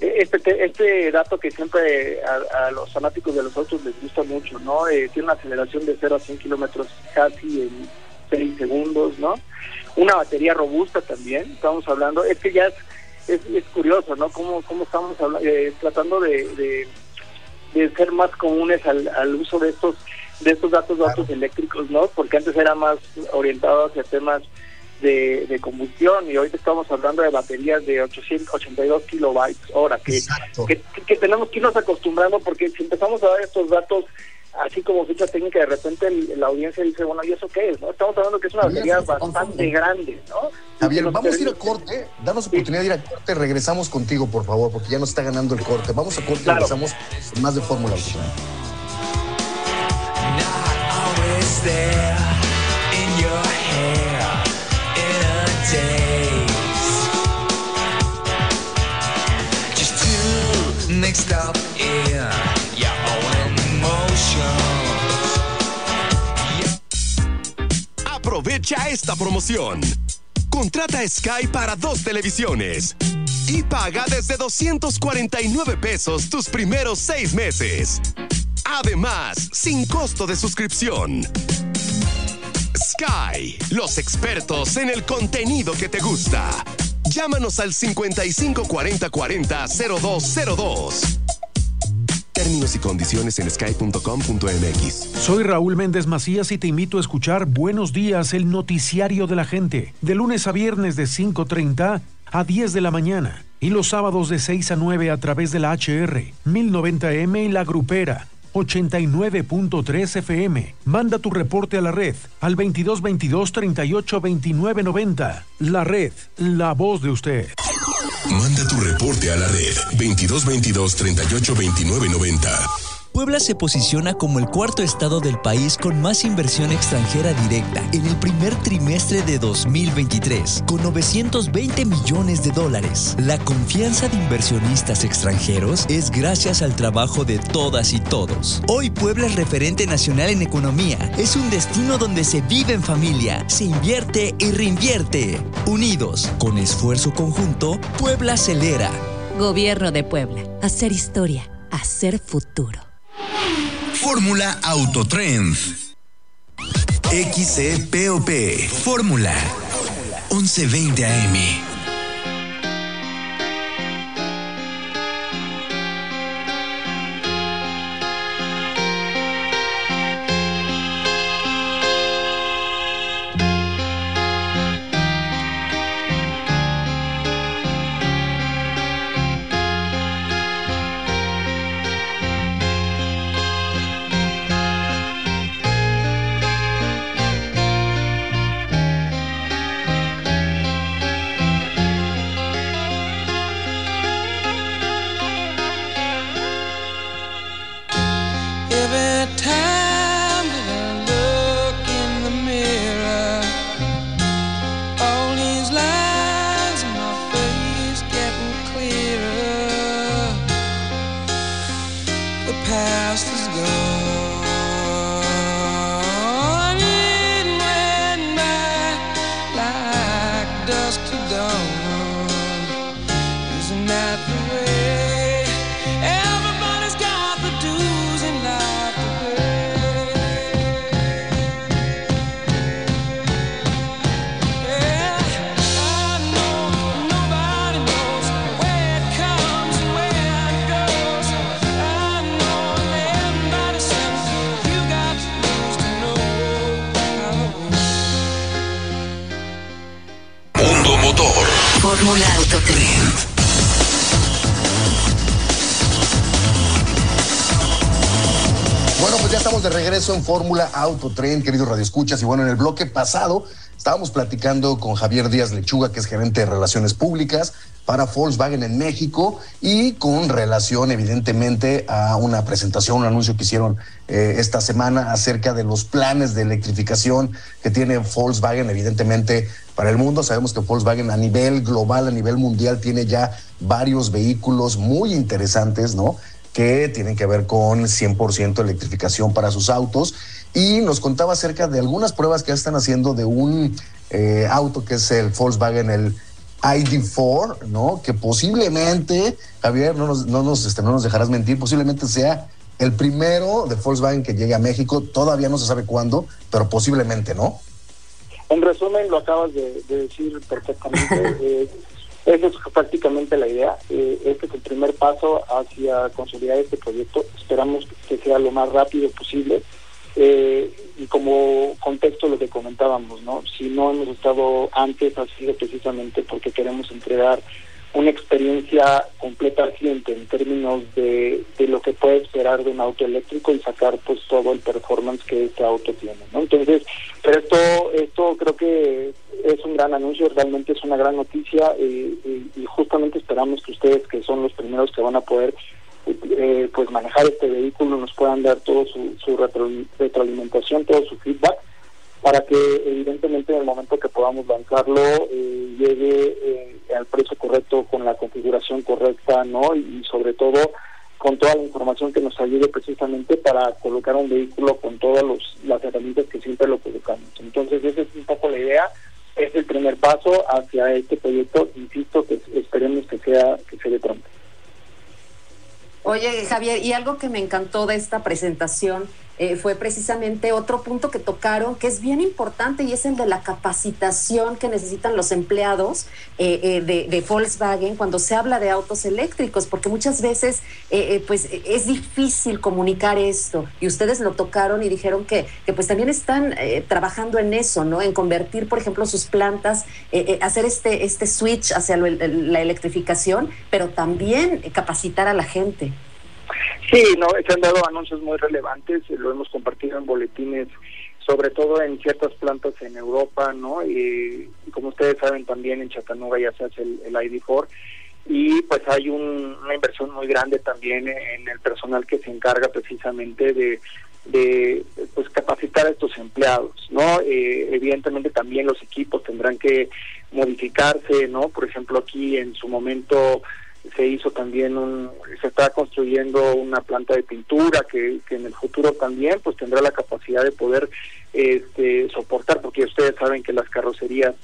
Este, este dato que siempre a, los fanáticos de los autos les gusta mucho, ¿no? Eh, tiene una aceleración de 0 a 100 kilómetros casi en 6 segundos, ¿no? Una batería robusta también, estamos hablando, es que ya es, es, es curioso, ¿no? Cómo, cómo estamos eh, tratando de, de, ser más comunes al uso de estos de estos datos de autos eléctricos, ¿no? Porque antes era más orientado hacia temas de, de, combustión y hoy estamos hablando de baterías de 882 kilobytes hora, que, que, que, tenemos que irnos acostumbrando porque si empezamos a dar estos datos así como ficha técnica, de repente el, la audiencia dice, bueno, ¿y eso qué es? no Estamos hablando que es una batería bastante grande, ¿no? Javier, vamos a ir a corte, danos oportunidad de ir a corte, regresamos contigo, por favor, porque ya nos está ganando el corte. Vamos a corte claro. regresamos más de Fórmula 1. Aprovecha esta promoción. Contrata Sky para dos televisiones y paga desde 249 pesos tus primeros seis meses. Además, sin costo de suscripción. Sky, los expertos en el contenido que te gusta. Llámanos al 55 40 40 0202. Términos y condiciones en sky.com.mx. Soy Raúl Méndez Macías y te invito a escuchar Buenos Días, el noticiario de la gente, de lunes a viernes de 5.30 a 10 de la mañana y los sábados de 6 a 9 a través de la HR, 1090M y La Grupera 89.3 FM. Manda tu reporte a la red al 2222 38 29 90. La red, la voz de usted. Manda tu reporte a la red 2222 38 29 90. Puebla se posiciona como el cuarto estado del país con más inversión extranjera directa en el primer trimestre de 2023, con 920 millones de dólares. La confianza de inversionistas extranjeros es gracias al trabajo de todas y todos. Hoy Puebla es referente nacional en economía. Es un destino donde se vive en familia, se invierte y reinvierte. Unidos, con esfuerzo conjunto, Puebla acelera. Gobierno de Puebla. Hacer historia. Hacer futuro. Fórmula Autotrend. XCPOP. Fórmula 1120 AM. En Fórmula Autotren, queridos radioescuchas. Y bueno, en el bloque pasado estábamos platicando con Javier Díaz Lechuga, que es gerente de Relaciones Públicas para Volkswagen en México y con relación evidentemente a una presentación, un anuncio que hicieron eh, esta semana acerca de los planes de electrificación que tiene Volkswagen evidentemente para el mundo. Sabemos que Volkswagen a nivel global, a nivel mundial, tiene ya varios vehículos muy interesantes, ¿no? Que tienen que ver con 100% electrificación para sus autos y nos contaba acerca de algunas pruebas que están haciendo de un eh, auto que es el Volkswagen, el ID4, ¿no? Que posiblemente, Javier, no nos, no nos, este, no nos dejarás mentir, posiblemente sea el primero de Volkswagen que llegue a México. Todavía no se sabe cuándo, pero posiblemente, ¿no? En resumen, lo acabas de, de decir perfectamente. eh, esa es prácticamente la idea. Eh, este es el primer paso hacia consolidar este proyecto. Esperamos que sea lo más rápido posible. Eh, y como contexto lo que comentábamos, ¿no? Si no hemos estado antes ha sido precisamente porque queremos entregar una experiencia completa al cliente en términos de, de lo que puede esperar de un auto eléctrico y sacar pues todo el performance que este auto tiene, ¿no? Entonces, pero esto, esto creo que es un gran anuncio, realmente es una gran noticia eh, y, y justamente esperamos que ustedes, que son los primeros que van a poder eh, pues manejar este vehículo, nos puedan dar todo su, su retro- retroalimentación, todo su feedback, para que evidentemente en el momento que podamos lanzarlo eh, llegue eh, al precio correcto, con la configuración correcta, ¿no? Y, sobre todo con toda la información que nos ayude precisamente para colocar un vehículo con todas los, las herramientas que siempre lo colocamos. Entonces esa es un poco la idea, es el primer paso hacia este proyecto, insisto que esperemos que sea que se dé pronto. Oye, Javier, y algo que me encantó de esta presentación eh, fue precisamente otro punto que tocaron, que es bien importante, y es el de la capacitación que necesitan los empleados eh, eh, de, de Volkswagen cuando se habla de autos eléctricos, porque muchas veces eh, eh, pues es difícil comunicar esto, y ustedes lo tocaron y dijeron que, que pues también están trabajando en eso, ¿no? En convertir, por ejemplo, sus plantas, hacer este, este switch hacia lo- la electrificación, pero también capacitar a la gente. Sí, no, se han dado anuncios muy relevantes, eh, lo hemos compartido en boletines, sobre todo en ciertas plantas en Europa, ¿no? Y, como ustedes saben también en Chattanooga ya se hace el, el ID4 y pues hay un- una inversión muy grande también en el personal que se encarga precisamente de, de pues capacitar a estos empleados, ¿no? Eh, evidentemente también los equipos tendrán que modificarse, ¿no? Por ejemplo aquí en su momento se hizo también un, se está construyendo una planta de pintura que, que en el futuro también pues tendrá la capacidad de poder este, soportar, porque ustedes saben que las carrocerías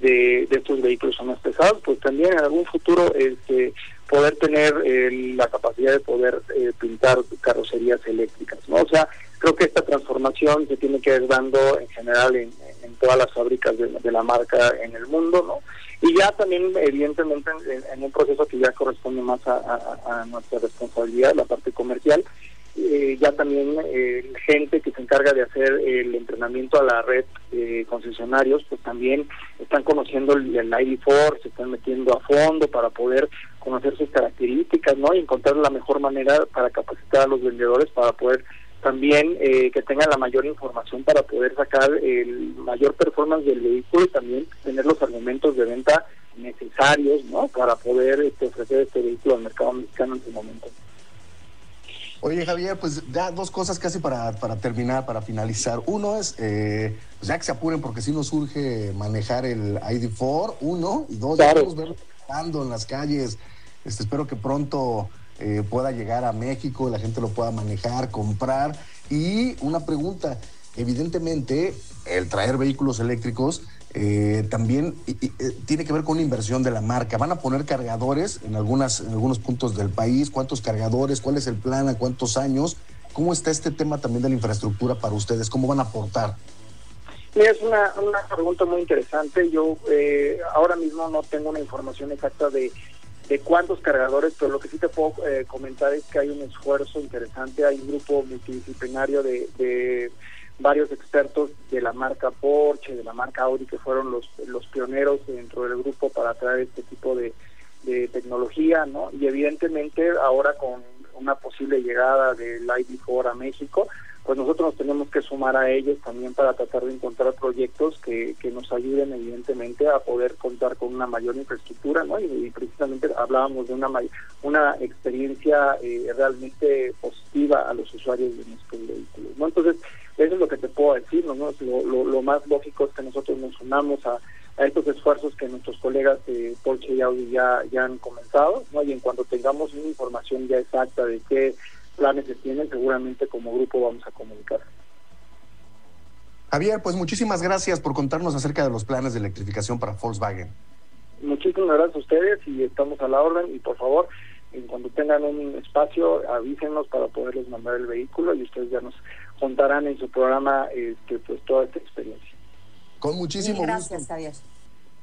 de, de estos vehículos son más pesados, pues también en algún futuro este, poder tener eh, la capacidad de poder eh, pintar carrocerías eléctricas, ¿no? O sea, creo que esta transformación se tiene que ir dando en general en, todas las fábricas de la marca en el mundo, ¿no? Y ya también, evidentemente, en, un proceso que ya corresponde más a, nuestra responsabilidad, la parte comercial, eh, ya también eh, gente que se encarga de hacer el entrenamiento a la red de concesionarios, pues también están conociendo el, el ID4, se están metiendo a fondo para poder conocer sus características, ¿no? Y encontrar la mejor manera para capacitar a los vendedores para poder también eh, que tengan la mayor información para poder sacar el mayor performance del vehículo y también tener los argumentos de venta necesarios, ¿no? Para poder este, ofrecer este vehículo al mercado mexicano en su momento. Oye, Javier, pues ya dos cosas casi para, para terminar, para finalizar. Uno es, eh, pues ya que se apuren porque sí nos urge manejar el ID4, uno, y dos, ya Claro. podemos verlo andando en las calles. Este, espero que pronto eh, pueda llegar a México, la gente lo pueda manejar, comprar. Y una pregunta, evidentemente el traer vehículos eléctricos eh, también eh, tiene que ver con una inversión de la marca. ¿Van a poner cargadores en, algunas, en algunos puntos del país? ¿Cuántos cargadores? ¿Cuál es el plan? ¿A cuántos años? ¿Cómo está este tema también de la infraestructura para ustedes? ¿Cómo van a aportar? Es una, una pregunta muy interesante. Yo eh, ahora mismo no tengo una información exacta de, de cuántos cargadores, pero lo que sí te puedo eh, comentar es que hay un esfuerzo interesante, hay un grupo multidisciplinario de, de varios expertos de la marca Porsche, de la marca Audi, que fueron los, pioneros dentro del grupo para traer este tipo de, de tecnología, ¿no? Y evidentemente ahora con una posible llegada del ID4 a México, pues nosotros nos tenemos que sumar a ellos también para tratar de encontrar proyectos que, que nos ayuden evidentemente a poder contar con una mayor infraestructura, ¿no? Y, precisamente hablábamos de una una experiencia eh, realmente positiva a los usuarios de nuestros vehículos, ¿no? Entonces, eso es lo que te puedo decir, ¿no? Lo, lo, lo más lógico es que nosotros nos unamos a, a estos esfuerzos que nuestros colegas de Porsche y Audi ya, ya han comenzado, ¿no? Y en cuanto tengamos una información ya exacta de qué planes se tienen, seguramente como grupo vamos a comunicar. Javier, pues muchísimas gracias por contarnos acerca de los planes de electrificación para Volkswagen. Muchísimas gracias a ustedes y estamos a la orden y por favor, en cuando tengan un espacio, avísenos para poderles mandar el vehículo y ustedes ya nos contarán en su programa este, pues toda esta experiencia. Con muchísimo Gracias, gusto. Javier.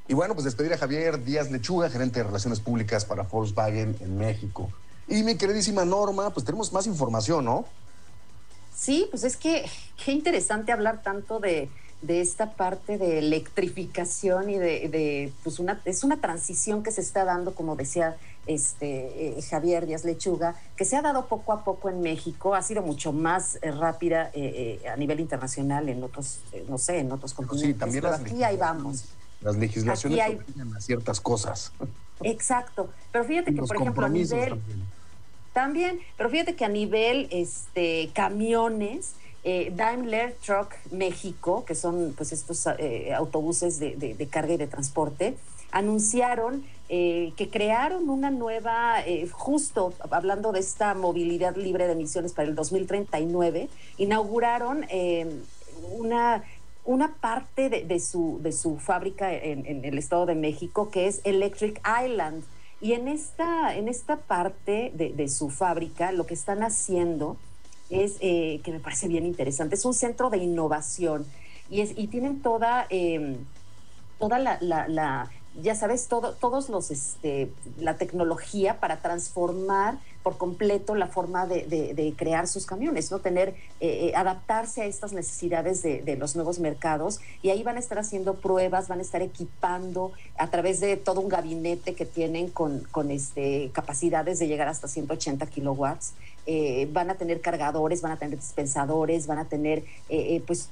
Y bueno, pues despedir a Javier Díaz Lechuga, gerente de Relaciones Públicas para Volkswagen en México. Y mi queridísima Norma, pues tenemos más información, ¿no? Sí, pues es que qué interesante hablar tanto de, de esta parte de electrificación y de, de, pues una, es una transición que se está dando, como decía este eh, Javier Díaz Lechuga, que se ha dado poco a poco en México, ha sido mucho más eh, rápida eh, a nivel internacional en otros, no sé, en otros continentes. también pero las aquí ahí vamos. Las legislaciones hay- a ciertas cosas. Exacto. Pero fíjate que, los por ejemplo, a nivel, también. También, pero fíjate que a nivel este, camiones, eh, Daimler Truck México, que son pues estos eh, autobuses de, de- carga y de transporte, anunciaron eh, que crearon una nueva, justo hablando de esta movilidad libre de emisiones para el 2039, inauguraron una una parte de, de su, de su fábrica en el Estado de México que es Electric Island. Y en esta, en esta parte de, de su fábrica lo que están haciendo es, eh, que me parece bien interesante, es un centro de innovación. Y, es, y tienen toda, eh, toda la, la- la- ya sabes, todo, todos los, este, la tecnología para transformar por completo la forma de, de- crear sus camiones, ¿no? Tener, eh, eh, adaptarse a estas necesidades de, de los nuevos mercados y ahí van a estar haciendo pruebas, van a estar equipando a través de todo un gabinete que tienen con, con este, capacidades de llegar hasta 180 kilowatts. Eh, van a tener cargadores, van a tener dispensadores, van a tener, pues,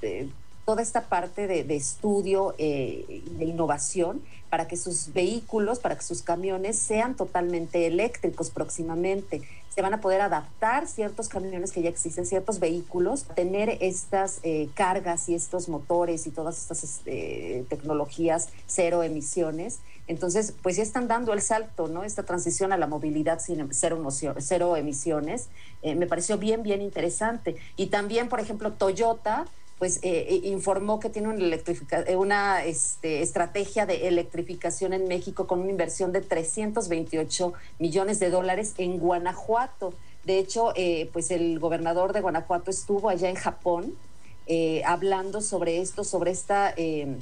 toda esta parte de, estudio eh, de innovación para que sus vehículos, para que sus camiones sean totalmente eléctricos próximamente. Se van a poder adaptar ciertos camiones que ya existen, ciertos vehículos, tener estas eh, cargas y estos motores y todas estas este, tecnologías cero emisiones. Entonces, pues ya están dando el salto, ¿no? Esta transición a la movilidad sin cero, nocio- cero emisiones. eh, me pareció bien, bien interesante. Y también, por ejemplo, Toyota pues eh, eh, informó que tiene una, eh, este, estrategia de electrificación en México con una inversión de 328 millones de dólares en Guanajuato. De hecho, pues el gobernador de Guanajuato estuvo allá en Japón hablando sobre esto, sobre esta, eh,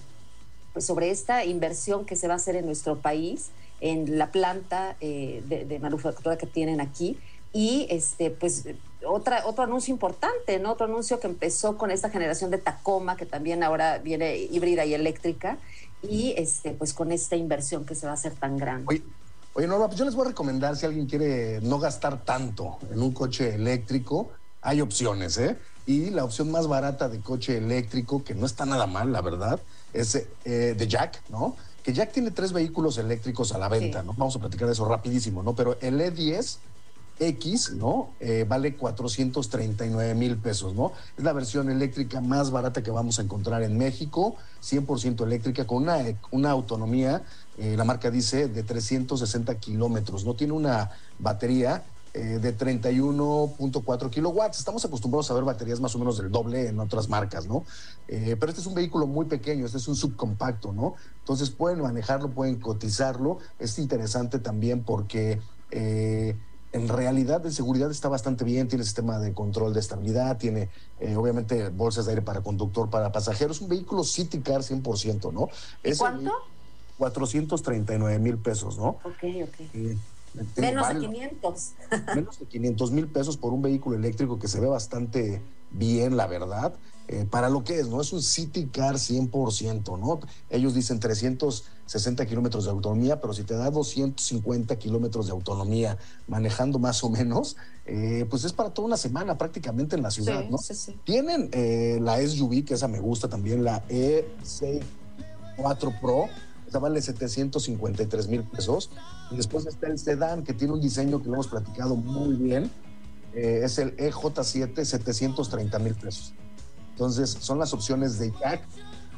pues sobre esta inversión que se va a hacer en nuestro país, en la planta de, de manufactura que tienen aquí. Y este, pues otra, otro anuncio importante, ¿no? Otro anuncio que empezó con esta generación de Tacoma, que también ahora viene híbrida y eléctrica, y este, pues con esta inversión que se va a hacer tan grande. Oye, oye, Norma, pues yo les voy a recomendar si alguien quiere no gastar tanto en un coche eléctrico, hay opciones, ¿eh? Y la opción más barata de coche eléctrico, que no está nada mal, la verdad, es eh, de Jack, ¿no? Que Jack tiene tres vehículos eléctricos a la venta, Sí. ¿no? Vamos a platicar de eso rapidísimo, ¿no? Pero el E10 X, ¿no? Eh, vale 439 mil pesos, ¿no? Es la versión eléctrica más barata que vamos a encontrar en México, 100% eléctrica, con una, una autonomía, eh, la marca dice, de 360 kilómetros, ¿no? Tiene una batería eh, de 31.4 kilowatts. Estamos acostumbrados a ver baterías más o menos del doble en otras marcas, ¿no? Eh, pero este es un vehículo muy pequeño, este es un subcompacto, ¿no? Entonces pueden manejarlo, pueden cotizarlo. Es interesante también porque eh, en realidad de seguridad está bastante bien, tiene sistema de control de estabilidad, tiene eh, obviamente bolsas de aire para conductor, para pasajeros, un vehículo City Car 100%, ¿no? Es cuánto? 439 mil pesos, ¿no? Ok, ok. Eh, Menos de vale- 500. menos de 500 mil pesos por un vehículo eléctrico que se ve bastante bien, la verdad, eh, para lo que es, ¿no? Es un City Car 100%, ¿no? Ellos dicen 360 kilómetros de autonomía, pero si te da 250 kilómetros de autonomía manejando más o menos, eh, pues es para toda una semana prácticamente en la ciudad, Sí, ¿no? sí, sí. Tienen eh, la SUV, que esa me gusta también, la E6 4 Pro, esa vale 753 mil pesos. Y después está el sedán, que tiene un diseño que lo hemos platicado muy bien. Es el EJ7, 730 mil pesos. Entonces, son las opciones de Jack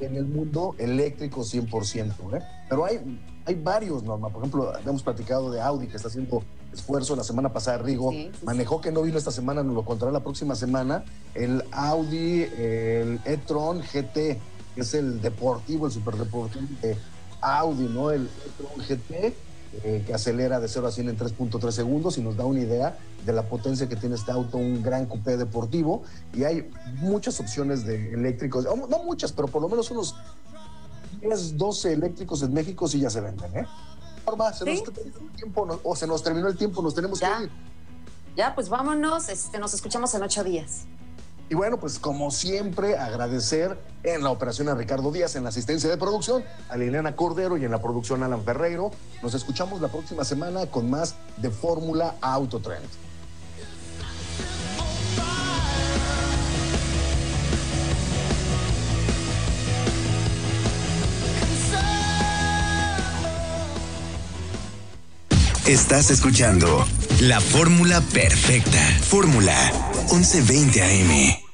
en el mundo eléctrico 100%. ¿eh? Pero hay, hay varios, Norma. Por ejemplo, hemos platicado de Audi, que está haciendo esfuerzo. La semana pasada, Rigo Sí, sí, manejó que no vino esta semana, nos lo contará la próxima semana. El Audi, el e-tron GT, que es el deportivo, el superdeportivo de Audi, ¿no? El e-tron GT, eh, que acelera de 0 a 100 en 3.3 segundos y nos da una idea de la potencia que tiene este auto, un gran coupé deportivo. Y hay muchas opciones de eléctricos, no muchas, pero por lo menos unos 10, 12 eléctricos en México sí ya se venden, ¿eh? Norma, se nos terminó el tiempo, o se nos terminó el tiempo, nos tenemos que ir. Ya, pues vámonos, este, nos escuchamos en ocho días. Y bueno, pues como siempre, agradecer en la operación a Ricardo Díaz, en la asistencia de producción, a Liliana Cordero y en la producción Alan Ferreiro. Nos escuchamos la próxima semana con más de Fórmula Autotrend. Estás escuchando la fórmula perfecta. Fórmula 1120 AM.